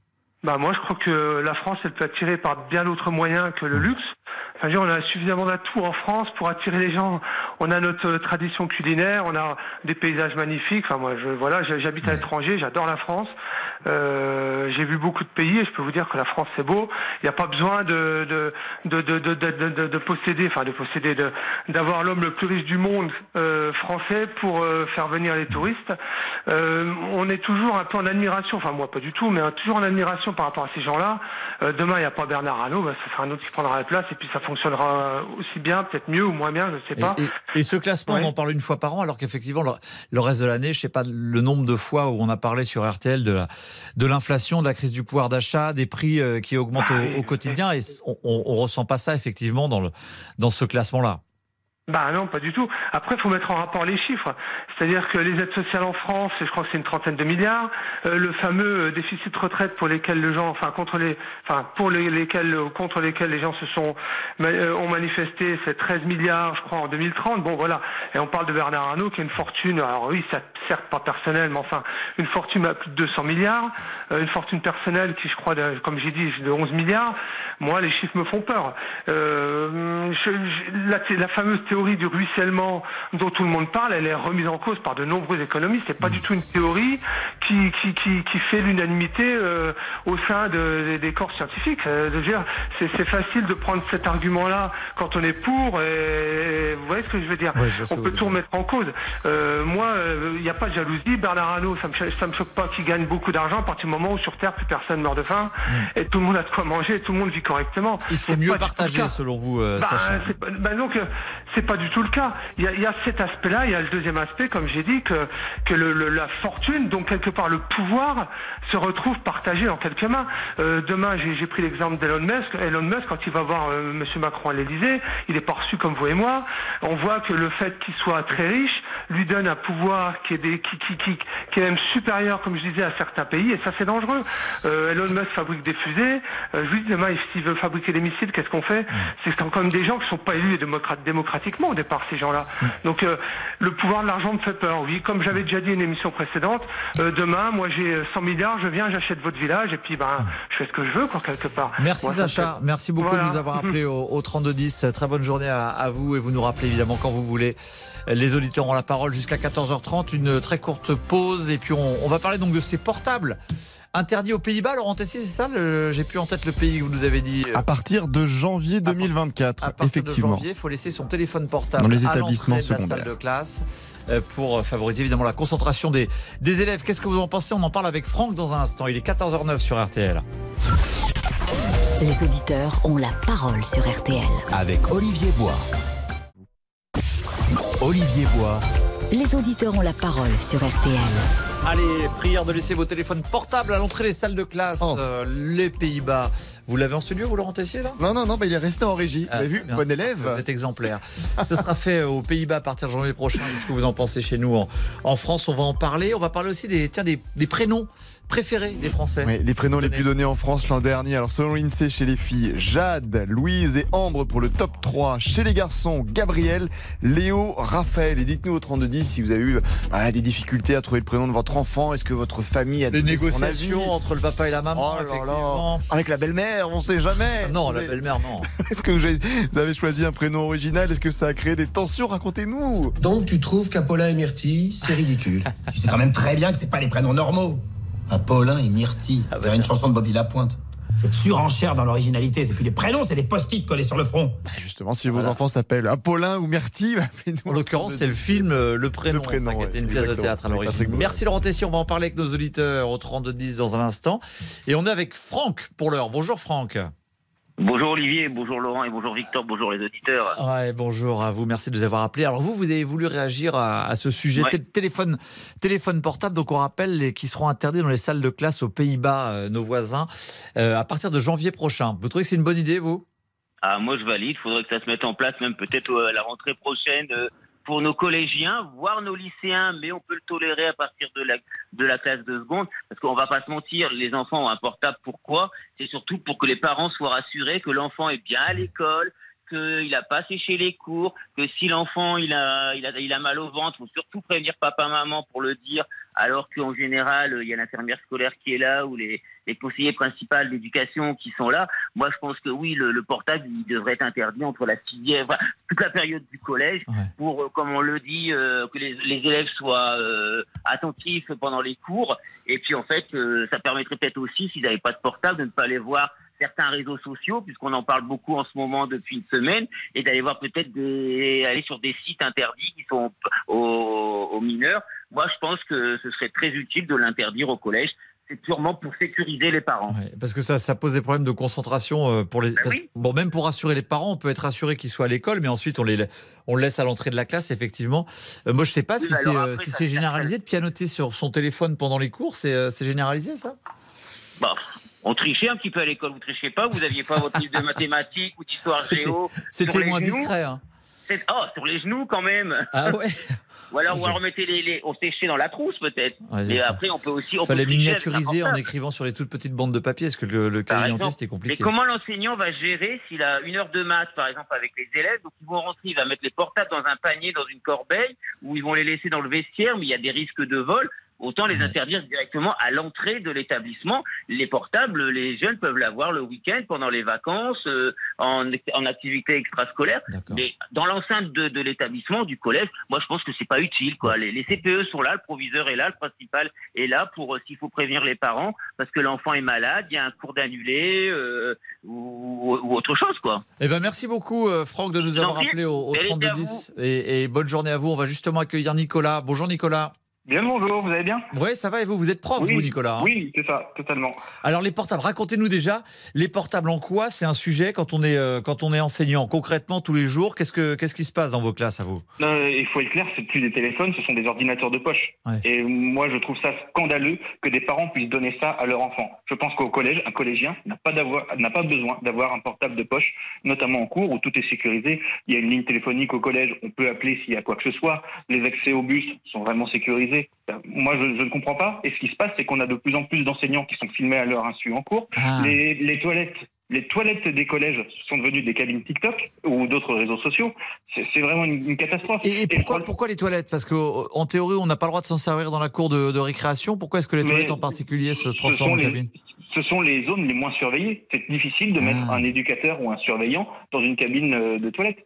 Bah moi je crois que la France elle peut attirer par bien d'autres moyens que le luxe. Enfin, on a suffisamment d'atouts en France pour attirer les gens. On a notre euh, tradition culinaire, on a des paysages magnifiques. Enfin moi je voilà, j'habite à l'étranger, j'adore la France. Euh, j'ai vu beaucoup de pays et je peux vous dire que la France c'est beau. Il n'y a pas besoin de de de de de, de, de- de posséder, enfin de posséder, de d'avoir l'homme le plus riche du monde euh, français pour euh, faire venir les touristes. On est toujours un peu en admiration, enfin moi pas du tout, mais euh, toujours en admiration par rapport à ces gens-là. Demain il n'y a pas Bernard Arnault, bah, ce sera un autre qui prendra la place et puis ça fonctionnera aussi bien, peut-être mieux ou moins bien, je ne sais pas. Et, et- et ce classement, Ouais. on en parle une fois par an, alors qu'effectivement, le, le reste de l'année, je sais pas le nombre de fois où on a parlé sur RTL de la- de l'inflation, de, la crise du pouvoir d'achat, des prix euh, qui augmentent au, au quotidien, et on, on ressent pas ça effectivement dans, le, dans ce classement-là. Bah non, pas du tout. Après, il faut mettre en rapport les chiffres. C'est-à-dire que les aides sociales en France, je crois que c'est une trentaine de milliards. Euh, le fameux euh, déficit retraite pour lesquels les gens, enfin contre les, enfin pour les- lesquels, euh, contre lesquels les gens se sont ont manifesté, c'est 13 milliards, je crois, en 2030. Bon, voilà. Et on parle de Bernard Arnault qui a une fortune. Alors oui, ça certes pas personnelle, mais enfin une fortune à plus de 200 milliards, une fortune personnelle qui, je crois, de- comme j'ai dit, de 11 milliards. Moi, les chiffres me font peur. Du ruissellement dont tout le monde parle, elle est remise en cause par de nombreux économistes. C'est pas du tout une théorie qui, qui, qui, qui fait l'unanimité euh, au sein de- des- corps scientifiques. Euh, c'est facile de prendre cet argument-là quand on est pour. Et, vous voyez ce que je veux dire Ouais, je On peut tout remettre en cause. Euh, moi, il n'y a pas de jalousie. Bernard Arnault, ça me, ça me choque pas qu'il gagne beaucoup d'argent à partir du moment où sur Terre plus personne meurt de faim et tout le monde a de quoi manger et tout le monde vit correctement. Il faut mieux partager, selon vous, Bah, Sacha. bah donc, c'est pas du tout le cas. Il y a, cet aspect-là, il y a le deuxième aspect, comme j'ai dit, que, le, la fortune, donc quelque part le pouvoir, se retrouve partagé en quelques mains. Euh, demain, j'ai pris l'exemple d'Elon Musk. Elon Musk, quand il va voir euh, Monsieur Macron à l'Élysée, il est pas comme vous et moi. On voit que le fait qu'il soit très riche lui donne un pouvoir qui est, des, qui, qui, qui, qui est même supérieur, comme je disais, à certains pays, et ça c'est dangereux. Euh, Elon Musk fabrique des fusées. Euh, je lui dis demain, s'il veut fabriquer des missiles, qu'est-ce qu'on fait? C'est quand même des gens qui sont pas élus démocratiquement au départ, ces gens-là. Donc euh, le pouvoir de l'argent me fait peur, oui. Comme j'avais déjà dit une émission précédente, demain, moi j'ai 100 milliards, je viens, j'achète votre village, et puis ben, je fais ce que je veux, quoi, quelque part. Merci Moi, Sacha, merci beaucoup Voilà. de nous avoir appelé au, au 3210. Très bonne journée à, à vous et vous nous rappelez évidemment quand vous voulez. Les auditeurs ont la parole jusqu'à 14h30, une très courte pause et puis on, on va parler donc de ces portables interdits aux Pays-Bas. Laurent Tessier, c'est ça le- J'ai plus en tête le pays que vous nous avez dit. À partir de janvier 2024, À partir effectivement. de janvier, il faut laisser son téléphone portable Dans les à établissements l'entrée de la secondaires. salle de classe euh, pour favoriser évidemment la concentration des, des élèves. Qu'est-ce que vous en pensez? On en parle avec Franck dans un instant. Il est 14h09 sur RTL. Les auditeurs ont la parole sur RTL. Avec Olivier Bois. Olivier Bois. Les auditeurs ont la parole sur RTL. Allez, prière de laisser vos téléphones portables à l'entrée des salles de classe. Oh. Euh, les Pays-Bas. Vous l'avez en studio, vous Laurent Tessier là? Non, non, non, bah, il est resté en régie. Ah, vous avez vu bien, Bon élève. Vous êtes exemplaire. Ce sera fait aux Pays-Bas à partir de janvier prochain. Qu'est-ce que vous en pensez chez nous en, en France? On va en parler. On va parler aussi des, tiens, des, des prénoms préférés des Français. Oui, les prénoms les plus donnés en France l'an dernier. Alors, selon l'INSEE, chez les filles, Jade, Louise et Ambre pour le top 3. Chez les garçons, Gabriel, Léo, Raphaël. Et dites-nous au 3210 si vous avez eu voilà, des difficultés à trouver le prénom de votre enfant. Est-ce que votre famille a son négociations entre le papa et la maman, Oh là là. effectivement. Avec la belle-mère, on sait jamais. Non, Vous la belle-mère, non. Est-ce que vous avez- choisi un prénom original? Est-ce que ça a créé des tensions? Racontez-nous. Donc tu trouves qu'Apollin et Myrtille, c'est ridicule Tu sais quand même très bien que c'est pas les prénoms normaux. Apollin et Myrtille, Ah, dirait une chanson de Bobby Lapointe. Cette surenchère dans l'originalité, c'est plus les prénoms, c'est des post-it collés sur le front. Bah, Justement, si vos enfants s'appellent Apollin ou Myrtille, appelez-nous. En l'occurrence, c'est le film euh, Le Prénom, Le Prénom, ça, qui ouais, était une pièce de théâtre à l'origine. Merci Laurent Tessier, on va en parler avec nos auditeurs au 3210 dans un instant. Et on est avec Franck pour l'heure. Bonjour Franck. Bonjour Olivier, bonjour Laurent et bonjour Victor, bonjour les auditeurs. Ouais, bonjour à vous, merci de nous avoir appelés. Alors vous, vous avez voulu réagir à, à ce sujet Ouais. Té- téléphone, téléphone portable, donc on rappelle les, qui seront interdits dans les salles de classe aux Pays-Bas, euh, nos voisins, euh, à partir de janvier prochain. Vous trouvez que c'est une bonne idée, vous? Ah, moi je valide, il faudrait que ça se mette en place même peut-être euh, à la rentrée prochaine euh, pour nos collégiens, voire nos lycéens, mais on peut le tolérer à partir de la, de la classe de seconde, parce qu'on va pas se mentir, les enfants ont un portable, pourquoi? C'est surtout pour que les parents soient rassurés que l'enfant est bien à l'école, qu'il a pas séché les cours, que si l'enfant il a, il, a, il a mal au ventre, faut surtout prévenir papa maman pour le dire, alors qu'en général il y a l'infirmière scolaire qui est là ou les, les conseillers principaux d'éducation qui sont là. Moi je pense que oui le, le portable il devrait être interdit entre la sixième, enfin, toute la période du collège pour euh, comme on le dit euh, que les, les élèves soient euh, attentifs pendant les cours et puis en fait euh, ça permettrait peut-être aussi s'ils n'avaient pas de portable de ne pas aller voir certains réseaux sociaux, puisqu'on en parle beaucoup en ce moment depuis une semaine, et d'aller voir peut-être des, aller sur des sites interdits qui sont aux, aux mineurs. Moi, je pense que ce serait très utile de l'interdire au collège. C'est purement pour sécuriser les parents. Parce que ça, ça pose des problèmes de concentration euh, pour les. parce- Bon, même pour rassurer les parents, on peut être rassuré qu'ils soient à l'école, mais ensuite on les, on le laisse à l'entrée de la classe, effectivement. Euh, moi, je sais pas Oui, si mais c'est euh, si ça- généralisé de pianoter sur son téléphone pendant les cours. C'est généralisé, ça? Bah, on trichait un petit peu à l'école, vous trichez pas, vous aviez pas votre livre de mathématiques ou d'histoire géo. c'était moins genoux? discret, hein. Oh, sur les genoux quand même. Ah ouais Ou alors, Ah, alors mettez les, les, on séchait dans la trousse peut-être. Ouais, Mais ça. après, on peut aussi. On Il fallait peut miniaturiser en écrivant sur les toutes petites bandes de papier, parce que le, le cahier exemple. entier, c'était compliqué. Mais comment l'enseignant va gérer s'il a une heure de maths, par exemple, avec les élèves Donc, ils vont rentrer, il va mettre les portables dans un panier, dans une corbeille, ou ils vont les laisser dans le vestiaire, mais il y a des risques de vol. Autant les interdire directement à l'entrée de l'établissement. Les portables, les jeunes peuvent l'avoir le week-end, pendant les vacances, euh, en, en activité extrascolaire. Mais dans l'enceinte de, de l'établissement, du collège, moi je pense que c'est pas utile. Quoi. Les, les CPE sont là, le proviseur est là, le principal est là pour euh, s'il faut prévenir les parents parce que l'enfant est malade, il y a un cours d'annulé euh, ou, ou autre chose. quoi. Eh ben, merci beaucoup, euh, Franck, de nous avoir appelé au, au Belle été à 3210. Et, et bonne journée à vous. On va justement accueillir Nicolas. Bonjour, Nicolas. Bien bonjour, vous allez bien Oui, ça va et vous Vous êtes prof, Oui, vous, Nicolas hein Oui, c'est ça, totalement. Alors, les portables, racontez-nous déjà, les portables en quoi C'est un sujet quand on est, euh, quand on est enseignant Concrètement, tous les jours, qu'est-ce, que, qu'est-ce qui se passe dans vos classes à vous? Euh, il faut être clair, c'est plus des téléphones, ce sont des ordinateurs de poche. Ouais. Et moi, je trouve ça scandaleux que des parents puissent donner ça à leur enfant. Je pense qu'au collège, un collégien n'a pas n'a pas besoin d'avoir un portable de poche, notamment en cours où tout est sécurisé. Il y a une ligne téléphonique au collège, on peut appeler s'il y a quoi que ce soit. Les accès au bus sont vraiment sécurisés. Euh, Moi, je, je ne comprends pas. Et ce qui se passe, c'est qu'on a de plus en plus d'enseignants qui sont filmés à leur insu en cours. Ah. Les, les toilettes. Les toilettes des collèges sont devenues des cabines TikTok ou d'autres réseaux sociaux. C'est vraiment une, une catastrophe. Et, et pourquoi, pourquoi les toilettes? Parce qu'en théorie, on n'a pas le droit de s'en servir dans la cour de, de récréation. Pourquoi est-ce que les Mais toilettes en particulier se transforment en les- cabine ce sont les zones les moins surveillées. C'est difficile de mettre Ah. un éducateur ou un surveillant dans une cabine euh, de toilette.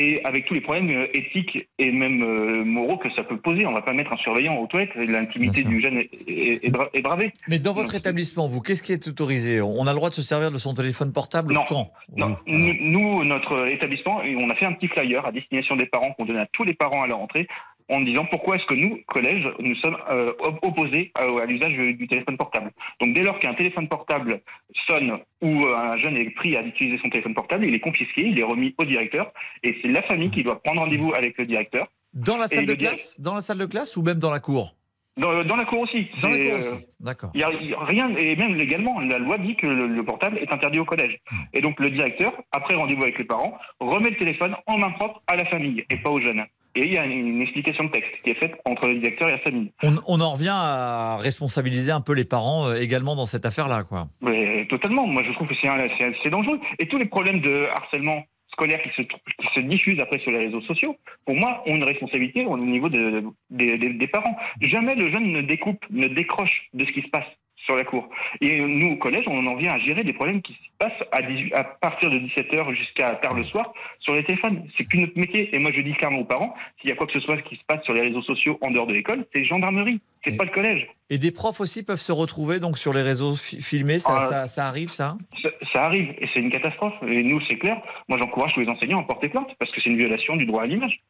Et avec tous les problèmes euh, éthiques et même euh, moraux que ça peut poser, on va pas mettre un surveillant aux toilettes. L'intimité du jeune est, est- est bra- est bravée. Mais dans votre établissement, vous, qu'est-ce qui est autorisé? On a le droit de se servir de son téléphone portable Non. quand? Non, nous, nous, notre établissement, on a fait un petit flyer à destination des parents qu'on donne à tous les parents à leur entrée. En disant pourquoi est-ce que nous, collège, nous sommes euh, op- opposés à, à l'usage du téléphone portable. Donc dès lors qu'un téléphone portable sonne ou euh, un jeune est pris à utiliser son téléphone portable, il est confisqué, il est remis au directeur, et c'est la famille qui doit prendre rendez-vous avec le directeur. Dans la salle de classe Dans la salle de classe ou même dans la cour? Dans, dans la cour aussi. Dans la cour euh, aussi. D'accord. Il y a, rien, et même légalement, la loi dit que le, le portable est interdit au collège. Et donc le directeur, après rendez-vous avec les parents, remet le téléphone en main propre à la famille et pas aux jeunes. Et il y a une, explication de texte qui est faite entre le directeur et la famille. On, on en revient à responsabiliser un peu les parents euh, également dans cette affaire-là, quoi. Mais totalement, moi je trouve que c'est dangereux. Et tous les problèmes de harcèlement scolaire qui se, qui se diffusent après sur les réseaux sociaux, pour moi, ont une responsabilité au niveau de- des- des- des parents. Jamais le jeune ne découpe, ne décroche de ce qui se passe sur la cour. Et nous, au collège, on en vient à gérer des problèmes qui se passent à, 18 à partir de 17h jusqu'à tard le soir sur les téléphones. C'est plus notre métier. Et moi, je dis clairement aux parents, s'il y a quoi que ce soit qui se passe sur les réseaux sociaux en dehors de l'école, c'est gendarmerie, c'est pas le collège. Et des profs aussi peuvent se retrouver donc sur les réseaux fi- filmés, ça, Ah. ça, ça arrive, ça? Ça, ça arrive et c'est une catastrophe. Et nous, c'est clair. Moi, j'encourage tous les enseignants à porter plainte parce que c'est une violation du droit à l'image.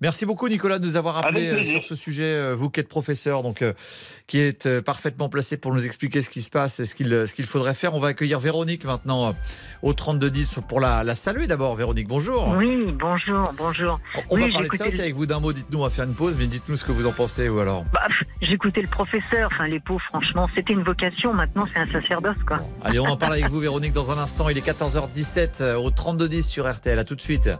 Merci beaucoup Nicolas de nous avoir appelé Avec euh, sur ce sujet, euh, vous qui êtes professeur, donc euh, qui est parfaitement placé pour nous expliquer ce qui se passe et ce qu'il ce qu'il faudrait faire. On va accueillir Véronique maintenant euh, au 3210 pour la, la saluer d'abord. Véronique, bonjour. Oui, bonjour, bonjour. On oui, va parler de ça aussi avec vous d'un mot. Dites-nous, on va faire une pause, mais dites-nous ce que vous en pensez ou alors. Bah, écouté le professeur, enfin les pauvres, franchement, c'était une vocation, maintenant c'est un sacerdoce, quoi. Allez, on en parle avec vous, Véronique, dans un instant. Il est 14h17 euh, au 3210 sur RTL. À tout de suite.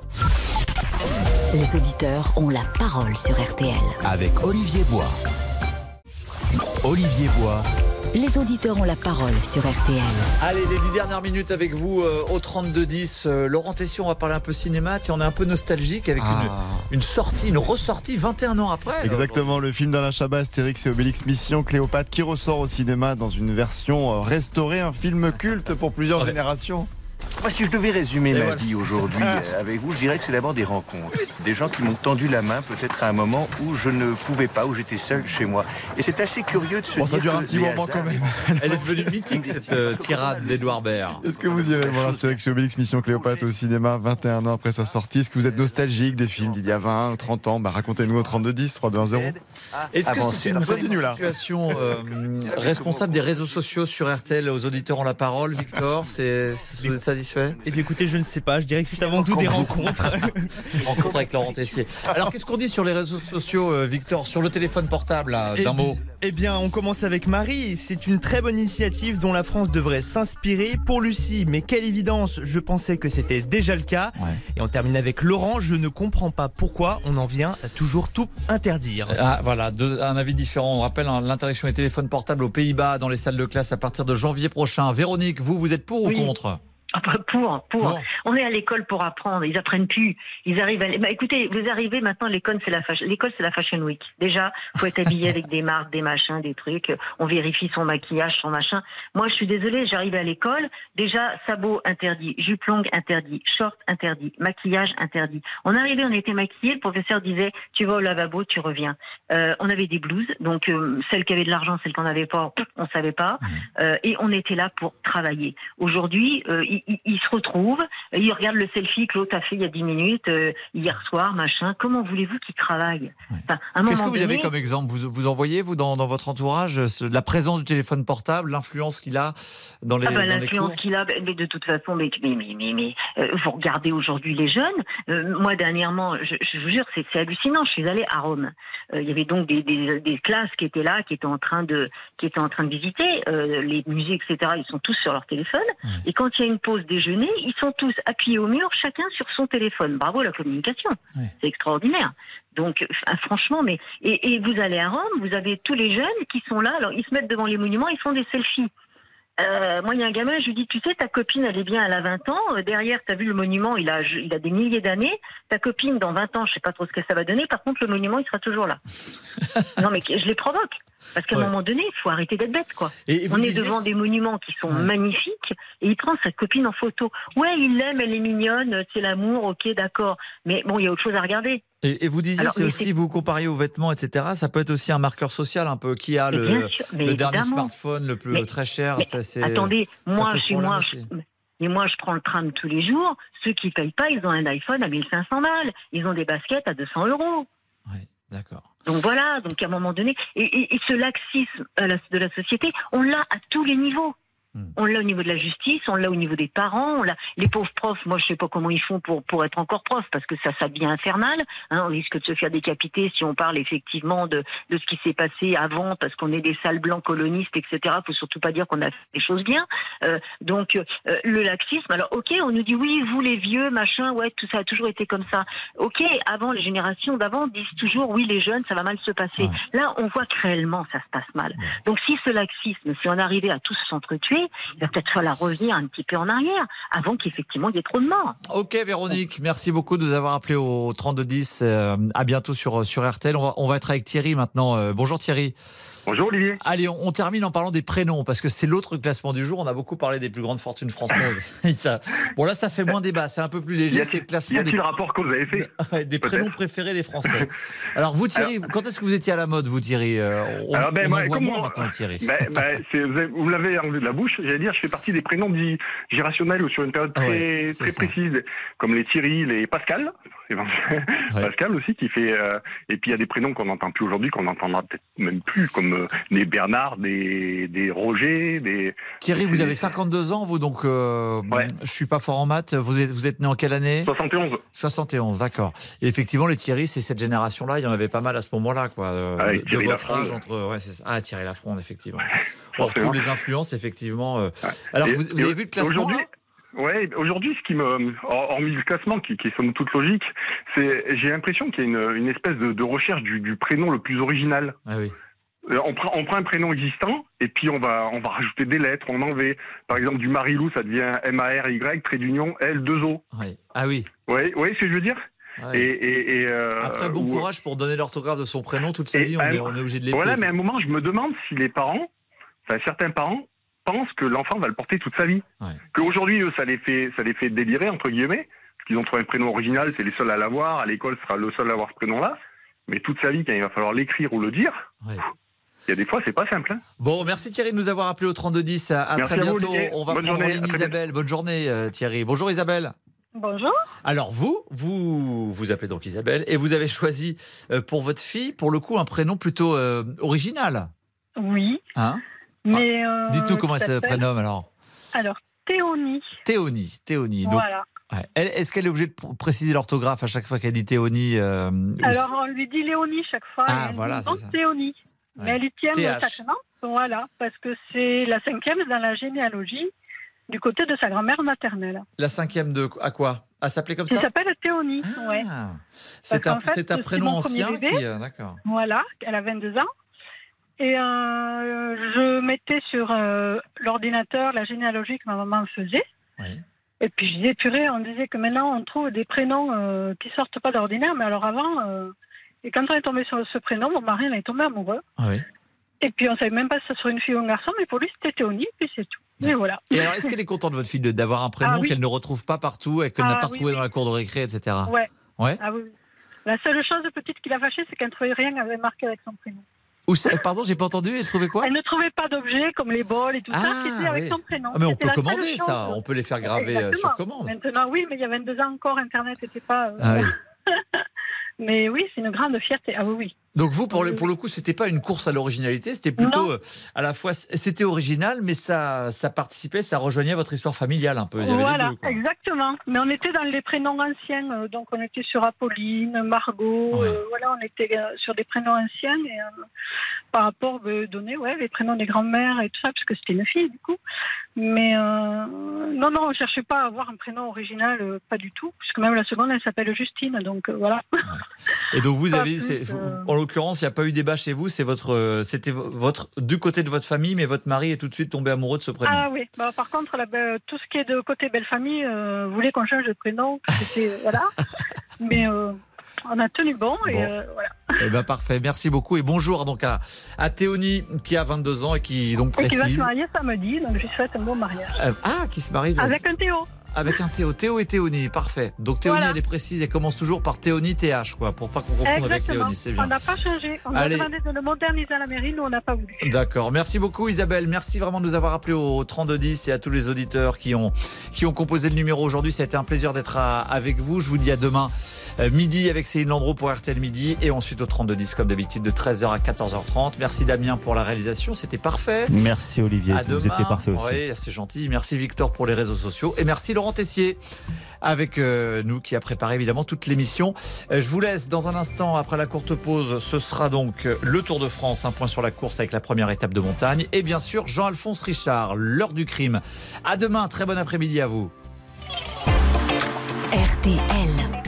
Les auditeurs ont la parole sur RTL. Avec Olivier Bois. Olivier Bois. Les auditeurs ont la parole sur RTL. Allez, les dix dernières minutes avec vous euh, au 3210. Euh, Laurent Tessier, on va parler un peu cinéma. Tiens, on est un peu nostalgique avec Ah. une, une sortie, une ressortie 21 ans après. Exactement, le film d'Alain Chabat, Astérix et Obélix Mission Cléopâtre, qui ressort au cinéma dans une version euh, restaurée, un film culte pour plusieurs générations. Moi, si je devais résumer Et ma voilà. vie aujourd'hui euh, avec vous, je dirais que c'est d'abord des rencontres. Des gens qui m'ont tendu la main, peut-être à un moment où je ne pouvais pas, où j'étais seul chez moi. Et c'est assez curieux de se Bon, dire ça dure que un petit moment hasards- quand même. Elle est devenue mythique, cette euh, tirade d'Edouard Baird. Est-ce que vous irez voir Astérix et Obélix Mission Cléopâtre au cinéma 21 ans après sa sortie? Est-ce que vous êtes nostalgique des films d'il y a 20, 30 ans? Bah, Racontez-nous au 3210, 3210. Est-ce que c'est une continue là. situation euh, responsable des réseaux sociaux sur RTL aux auditeurs ont la parole Victor, c'est êtes satisfait Eh bien écoutez, je ne sais pas, je dirais que c'est avant tout des rencontres. Rencontre avec Laurent Tessier. Alors qu'est-ce qu'on dit sur les réseaux sociaux, euh, Victor, sur le téléphone portable, là, d'un Eh- mot Eh bien, on commence avec Marie. C'est une très bonne initiative dont la France devrait s'inspirer. Pour Lucie, mais quelle évidence, je pensais que c'était déjà le cas. Et on termine avec Laurent. Je ne comprends pas pourquoi on en vient à toujours tout interdire. Ah, voilà, deux- un avis différent. On rappelle hein, l'interdiction des téléphones portables aux Pays-Bas dans les salles de classe à partir de janvier prochain. Véronique, vous, vous êtes pour Oui. ou contre? Ah bah, Pour, pour. On est à l'école pour apprendre. Ils apprennent plus. Ils arrivent. À... Bah, écoutez, vous arrivez maintenant. L'école, c'est la fashion. L'école, c'est la fashion week. Déjà, faut être habillé avec des marques, des machins, des trucs. On vérifie son maquillage, son machin. Moi, je suis désolée. J'arrive à l'école. Déjà, sabot interdit, jupe longue interdit, short interdit, maquillage interdit. On arrivait, on était maquillés. Le professeur disait, tu vas au lavabo, tu reviens. Euh, on avait des blouses. Donc, euh, celles qui avaient de l'argent, celles qu'on n'avait pas, on savait pas. Euh, et on était là pour travailler. Aujourd'hui, ils, ils- ils se retrouvent, ils regardent le selfie que l'autre a fait il y a 10 minutes, euh, hier soir, machin. Comment voulez-vous qu'ils travaillent Enfin, à un Qu'est-ce que vous avez comme exemple? Vous, vous en voyez, vous, dans, dans votre entourage, ce- la présence du téléphone portable, l'influence qu'il a dans les, Ah bah, l'influence qu'il a, mais de toute façon, mais, mais, mais, mais, mais, euh, vous regardez aujourd'hui les jeunes. euh, moi, dernièrement, je, je vous jure, c'est c'est hallucinant. Je suis allée à Rome. Il y avait donc des, des, des classes qui étaient là, qui étaient en train de, qui étaient en train de visiter les musées, etc. Ils sont tous sur leur téléphone. Et quand il y a une pause déjeuner, ils sont tous appuyés au mur, chacun sur son téléphone. Bravo la communication. C'est extraordinaire. Donc, franchement, mais et, et vous allez à Rome, vous avez tous les jeunes qui sont là. Alors, ils se mettent devant les monuments, ils font des selfies. Euh, moi, il y a un gamin, je lui dis, tu sais, ta copine, elle est bien, elle a 20 ans. Euh, derrière, tu as vu le monument, il a, il a des milliers d'années. Ta copine, dans 20 ans, je sais pas trop ce que ça va donner. Par contre, le monument, il sera toujours là. non, mais je les provoque. Parce qu'à Ouais. un moment donné, il faut arrêter d'être bête, quoi. Et- On est devant des monuments qui sont magnifiques et il prend sa copine en photo. Ouais, il l'aime, elle est mignonne, c'est l'amour, ok, d'accord. Mais bon, il y a autre chose à regarder. Et, et vous disiez, c'est aussi, vous compariez aux vêtements, etc. Ça peut être aussi un marqueur social un peu. Qui a Mais le, sûr, dernier smartphone le plus Mais- très cher mais ça, c'est- Attendez, moi, chez problème moi, je, mais moi, je prends le tram tous les jours. Ceux qui payent pas, ils ont un iPhone à 1500 balles. Ils ont des baskets à 200 euros. D'accord. Donc voilà, donc à un moment donné, et, et- ce laxisme de la société, on l'a à tous les niveaux. On l'a au niveau de la justice, on l'a au niveau des parents, on l'a. Les pauvres profs, moi je sais pas comment ils font pour pour être encore profs parce que ça, ça devient infernal. hein, on risque de se faire décapiter si on parle effectivement de de ce qui s'est passé avant parce qu'on est des sales blancs colonistes, etc. Faut surtout pas dire qu'on a fait des choses bien. Euh, donc euh, le laxisme. Alors ok, on nous dit oui, vous les vieux, machin, ouais, tout ça a toujours été comme ça. Ok, avant les générations d'avant disent toujours oui, les jeunes, ça va mal se passer. Là, on voit que réellement ça se passe mal. Donc si ce laxisme, si on arrivait à tous s'entretuer, il va peut-être falloir revenir un petit peu en arrière avant qu'effectivement il y ait trop de morts. Ok Véronique, merci beaucoup de nous avoir appelé au 3210. Euh, à bientôt sur, sur RTL. On va, être avec Thierry maintenant. Euh, bonjour Thierry. Bonjour Olivier. Allez, on, on termine en parlant des prénoms parce que c'est l'autre classement du jour. On a beaucoup parlé des plus grandes fortunes françaises. Ça- bon là, ça fait moins débat, c'est un peu plus léger. C'est le y classement a-t-il des, rapport que vous avez fait Ouais, des Peut-être. prénoms préférés des Français. Alors vous Thierry, quand est-ce que vous étiez à la mode vous Thierry Euh, On, Alors, ben, on moi, en voit comme moins maintenant Thierry. Ben, ben, vous, l'avez enlevé de la bouche. J'allais dire, je fais partie des prénoms dits ou sur une période très, Ouais, précise, comme les Thierry, les Pascal. Pascal aussi qui fait. euh, et puis il y a des prénoms qu'on n'entend plus aujourd'hui, qu'on n'entendra peut-être même plus, comme des Bernard, des, des Roger, des. Thierry, vous avez 52 ans, vous, donc euh, je suis pas fort en maths. Vous êtes, vous êtes né en quelle année? 71. 71, d'accord. Et effectivement, les Thierry, c'est cette génération-là. Il y en avait pas mal à ce moment-là, quoi. euh, Ah, de, et Thierry de votre âge entre. Ouais, c'est ça. Ah, Thierry Lafronde, effectivement. On retrouve les influences, effectivement. euh. Alors, Et- vous, vous et avez vu le classement ouais, aujourd'hui, ce qui me, hor- hormis le classement qui, qui est somme toute logique, c'est, j'ai l'impression qu'il y a une, une espèce de, de recherche du, du prénom le plus original. Ah oui. Euh, On prend, on prend un prénom existant et puis on va, on va rajouter des lettres, on enlever. Par exemple, du Marilou, ça devient M-A-R-Y, trait d'union, L-2-O. Oui. Ah oui. Oui, oui, ce que je veux dire Ouais. Et, et, et, euh, Après, bon ou- courage pour donner l'orthographe de son prénom toute sa vie. On à un- est, on est obligé de les Voilà, mais à un moment, je me demande si les parents, enfin certains parents, pensent que l'enfant va le porter toute sa vie. Qu'aujourd'hui, eux, ça les fait, ça les fait délirer entre guillemets, parce qu'ils ont trouvé un prénom original, c'est les seuls à l'avoir. À l'école, ce sera le seul à avoir ce prénom-là. Mais toute sa vie, quand il va falloir l'écrire ou le dire, il y a des fois, c'est pas simple. hein. Bon, merci Thierry de nous avoir appelé au 3210. À, à très à vous, bientôt. On va Bonne prendre journée, ligne Isabelle. Bonne journée, euh, Thierry. Bonjour Isabelle. Bonjour. Alors vous, vous vous appelez donc Isabelle et vous avez choisi euh, pour votre fille, pour le coup, un prénom plutôt euh, original. Oui, Hein mais. euh, Dites-nous comment elle se prénomme alors. Alors, Théonie. Théonie. Théonie. Donc, Voilà. ouais. Est-ce qu'elle est obligée de pr- préciser l'orthographe à chaque fois qu'elle dit Théonie euh, Alors, on lui dit Léonie chaque fois. Ah, elle voilà, c'est. Théonie. Mais elle y tient TH. sacrément. Voilà, parce que c'est la cinquième dans la généalogie du côté de sa grand-mère maternelle. La cinquième de à quoi? À s'appeler comme ça s'appelle Théonie. ouais. C'est un, fait, c'est un prénom ancien bébé. qui. euh, D'accord. Voilà, elle a 22 ans. Et euh, je mettais sur euh, l'ordinateur la généalogie que ma maman faisait. Et puis je disais, purée, on disait que maintenant on trouve des prénoms euh, qui sortent pas d'ordinaire, mais alors avant, et quand on est tombé sur ce prénom, mon mari en est tombé amoureux. Ah oui. Et puis on savait même pas si ça serait une fille ou un garçon, mais pour lui c'était Théonie, puis c'est tout. Et voilà. Et alors, est-ce qu'elle est contente, votre fille, d'avoir un prénom Ah oui. qu'elle ne retrouve pas partout et qu'elle Ah n'a pas oui, retrouvé oui. dans la cour de récré, etc. Ouais. Ouais. Ah. La seule chose petite qui l'a fâchée, c'est qu'elle ne trouvait rien avait marqué avec son prénom. Ou c'est- pardon, j'ai pas entendu. Elle trouvait quoi? Elle ne trouvait pas d'objets comme les bols et tout ça qui étaient avec son prénom. Ah, mais on peut commander ça. On peut les faire graver euh, Exactement. sur commande. Maintenant, oui, mais il y a 22 ans encore, Internet n'était pas. euh, Ah oui. mais oui, c'est une grande fierté. Ah oui, oui. Donc vous, pour le, pour le coup, c'était pas une course à l'originalité, c'était plutôt euh, à la fois c'était original, mais ça, ça participait, ça rejoignait votre histoire familiale un peu. Il y avait les Voilà, deux, exactement. Mais on était dans les prénoms anciens, euh, donc on était sur Apolline, Margot, euh, voilà, on était sur des prénoms anciens et par rapport euh, donner, ouais, les prénoms des grands-mères et tout ça, parce que c'était une fille du coup. Mais non, non, on cherchait pas à avoir un prénom original, pas du tout, puisque même la seconde, elle s'appelle Justine, donc voilà. Et donc vous avez, euh, l'occurrence, il n'y a pas eu débat chez vous, c'est votre, euh, c'était vo- votre du côté de votre famille, mais votre mari est tout de suite tombé amoureux de ce prénom. Ah oui, bah, par contre, be- tout ce qui est de côté belle famille euh, voulait qu'on change de prénom. C'était, voilà. Mais euh, on a tenu bon et Bon. euh, voilà. Eh ben parfait, merci beaucoup et bonjour donc à, à Théonie qui a 22 ans et qui donc Et qui va se précise. marier samedi, donc je lui souhaite un bon mariage. Euh, ah, qui se marie. Avec un Théo. Avec un Théo. Théo et Théonie, parfait. Donc Théonie, Voilà. elle est précise, elle commence toujours par Théonie TH, quoi, pour pas qu'on confonde avec. Théonie, c'est On bien. n'a pas changé. On Allez. a demandé de le moderniser à la mairie, nous on n'a pas voulu. D'accord. Merci beaucoup Isabelle. Merci vraiment de nous avoir appelé au 3210 et à tous les auditeurs qui ont, qui ont composé le numéro aujourd'hui. Ça a été un plaisir d'être à- avec vous. Je vous dis à demain euh, midi avec Céline Landreau pour RTL Midi et ensuite au 3210 comme d'habitude de 13h à 14h30. Merci Damien pour la réalisation. C'était parfait. Merci Olivier, À vous étiez parfait aussi. Oui, c'est gentil. Merci Victor pour les réseaux sociaux. Et merci Laurent Tessier avec euh, nous qui a préparé évidemment toute l'émission. Euh, je vous laisse dans un instant après la courte pause. Ce sera donc euh, le Tour de France, un point sur la course avec la première étape de montagne. Et bien sûr Jean-Alphonse Richard, l'heure du crime. À demain, très bon après-midi à vous. RTL.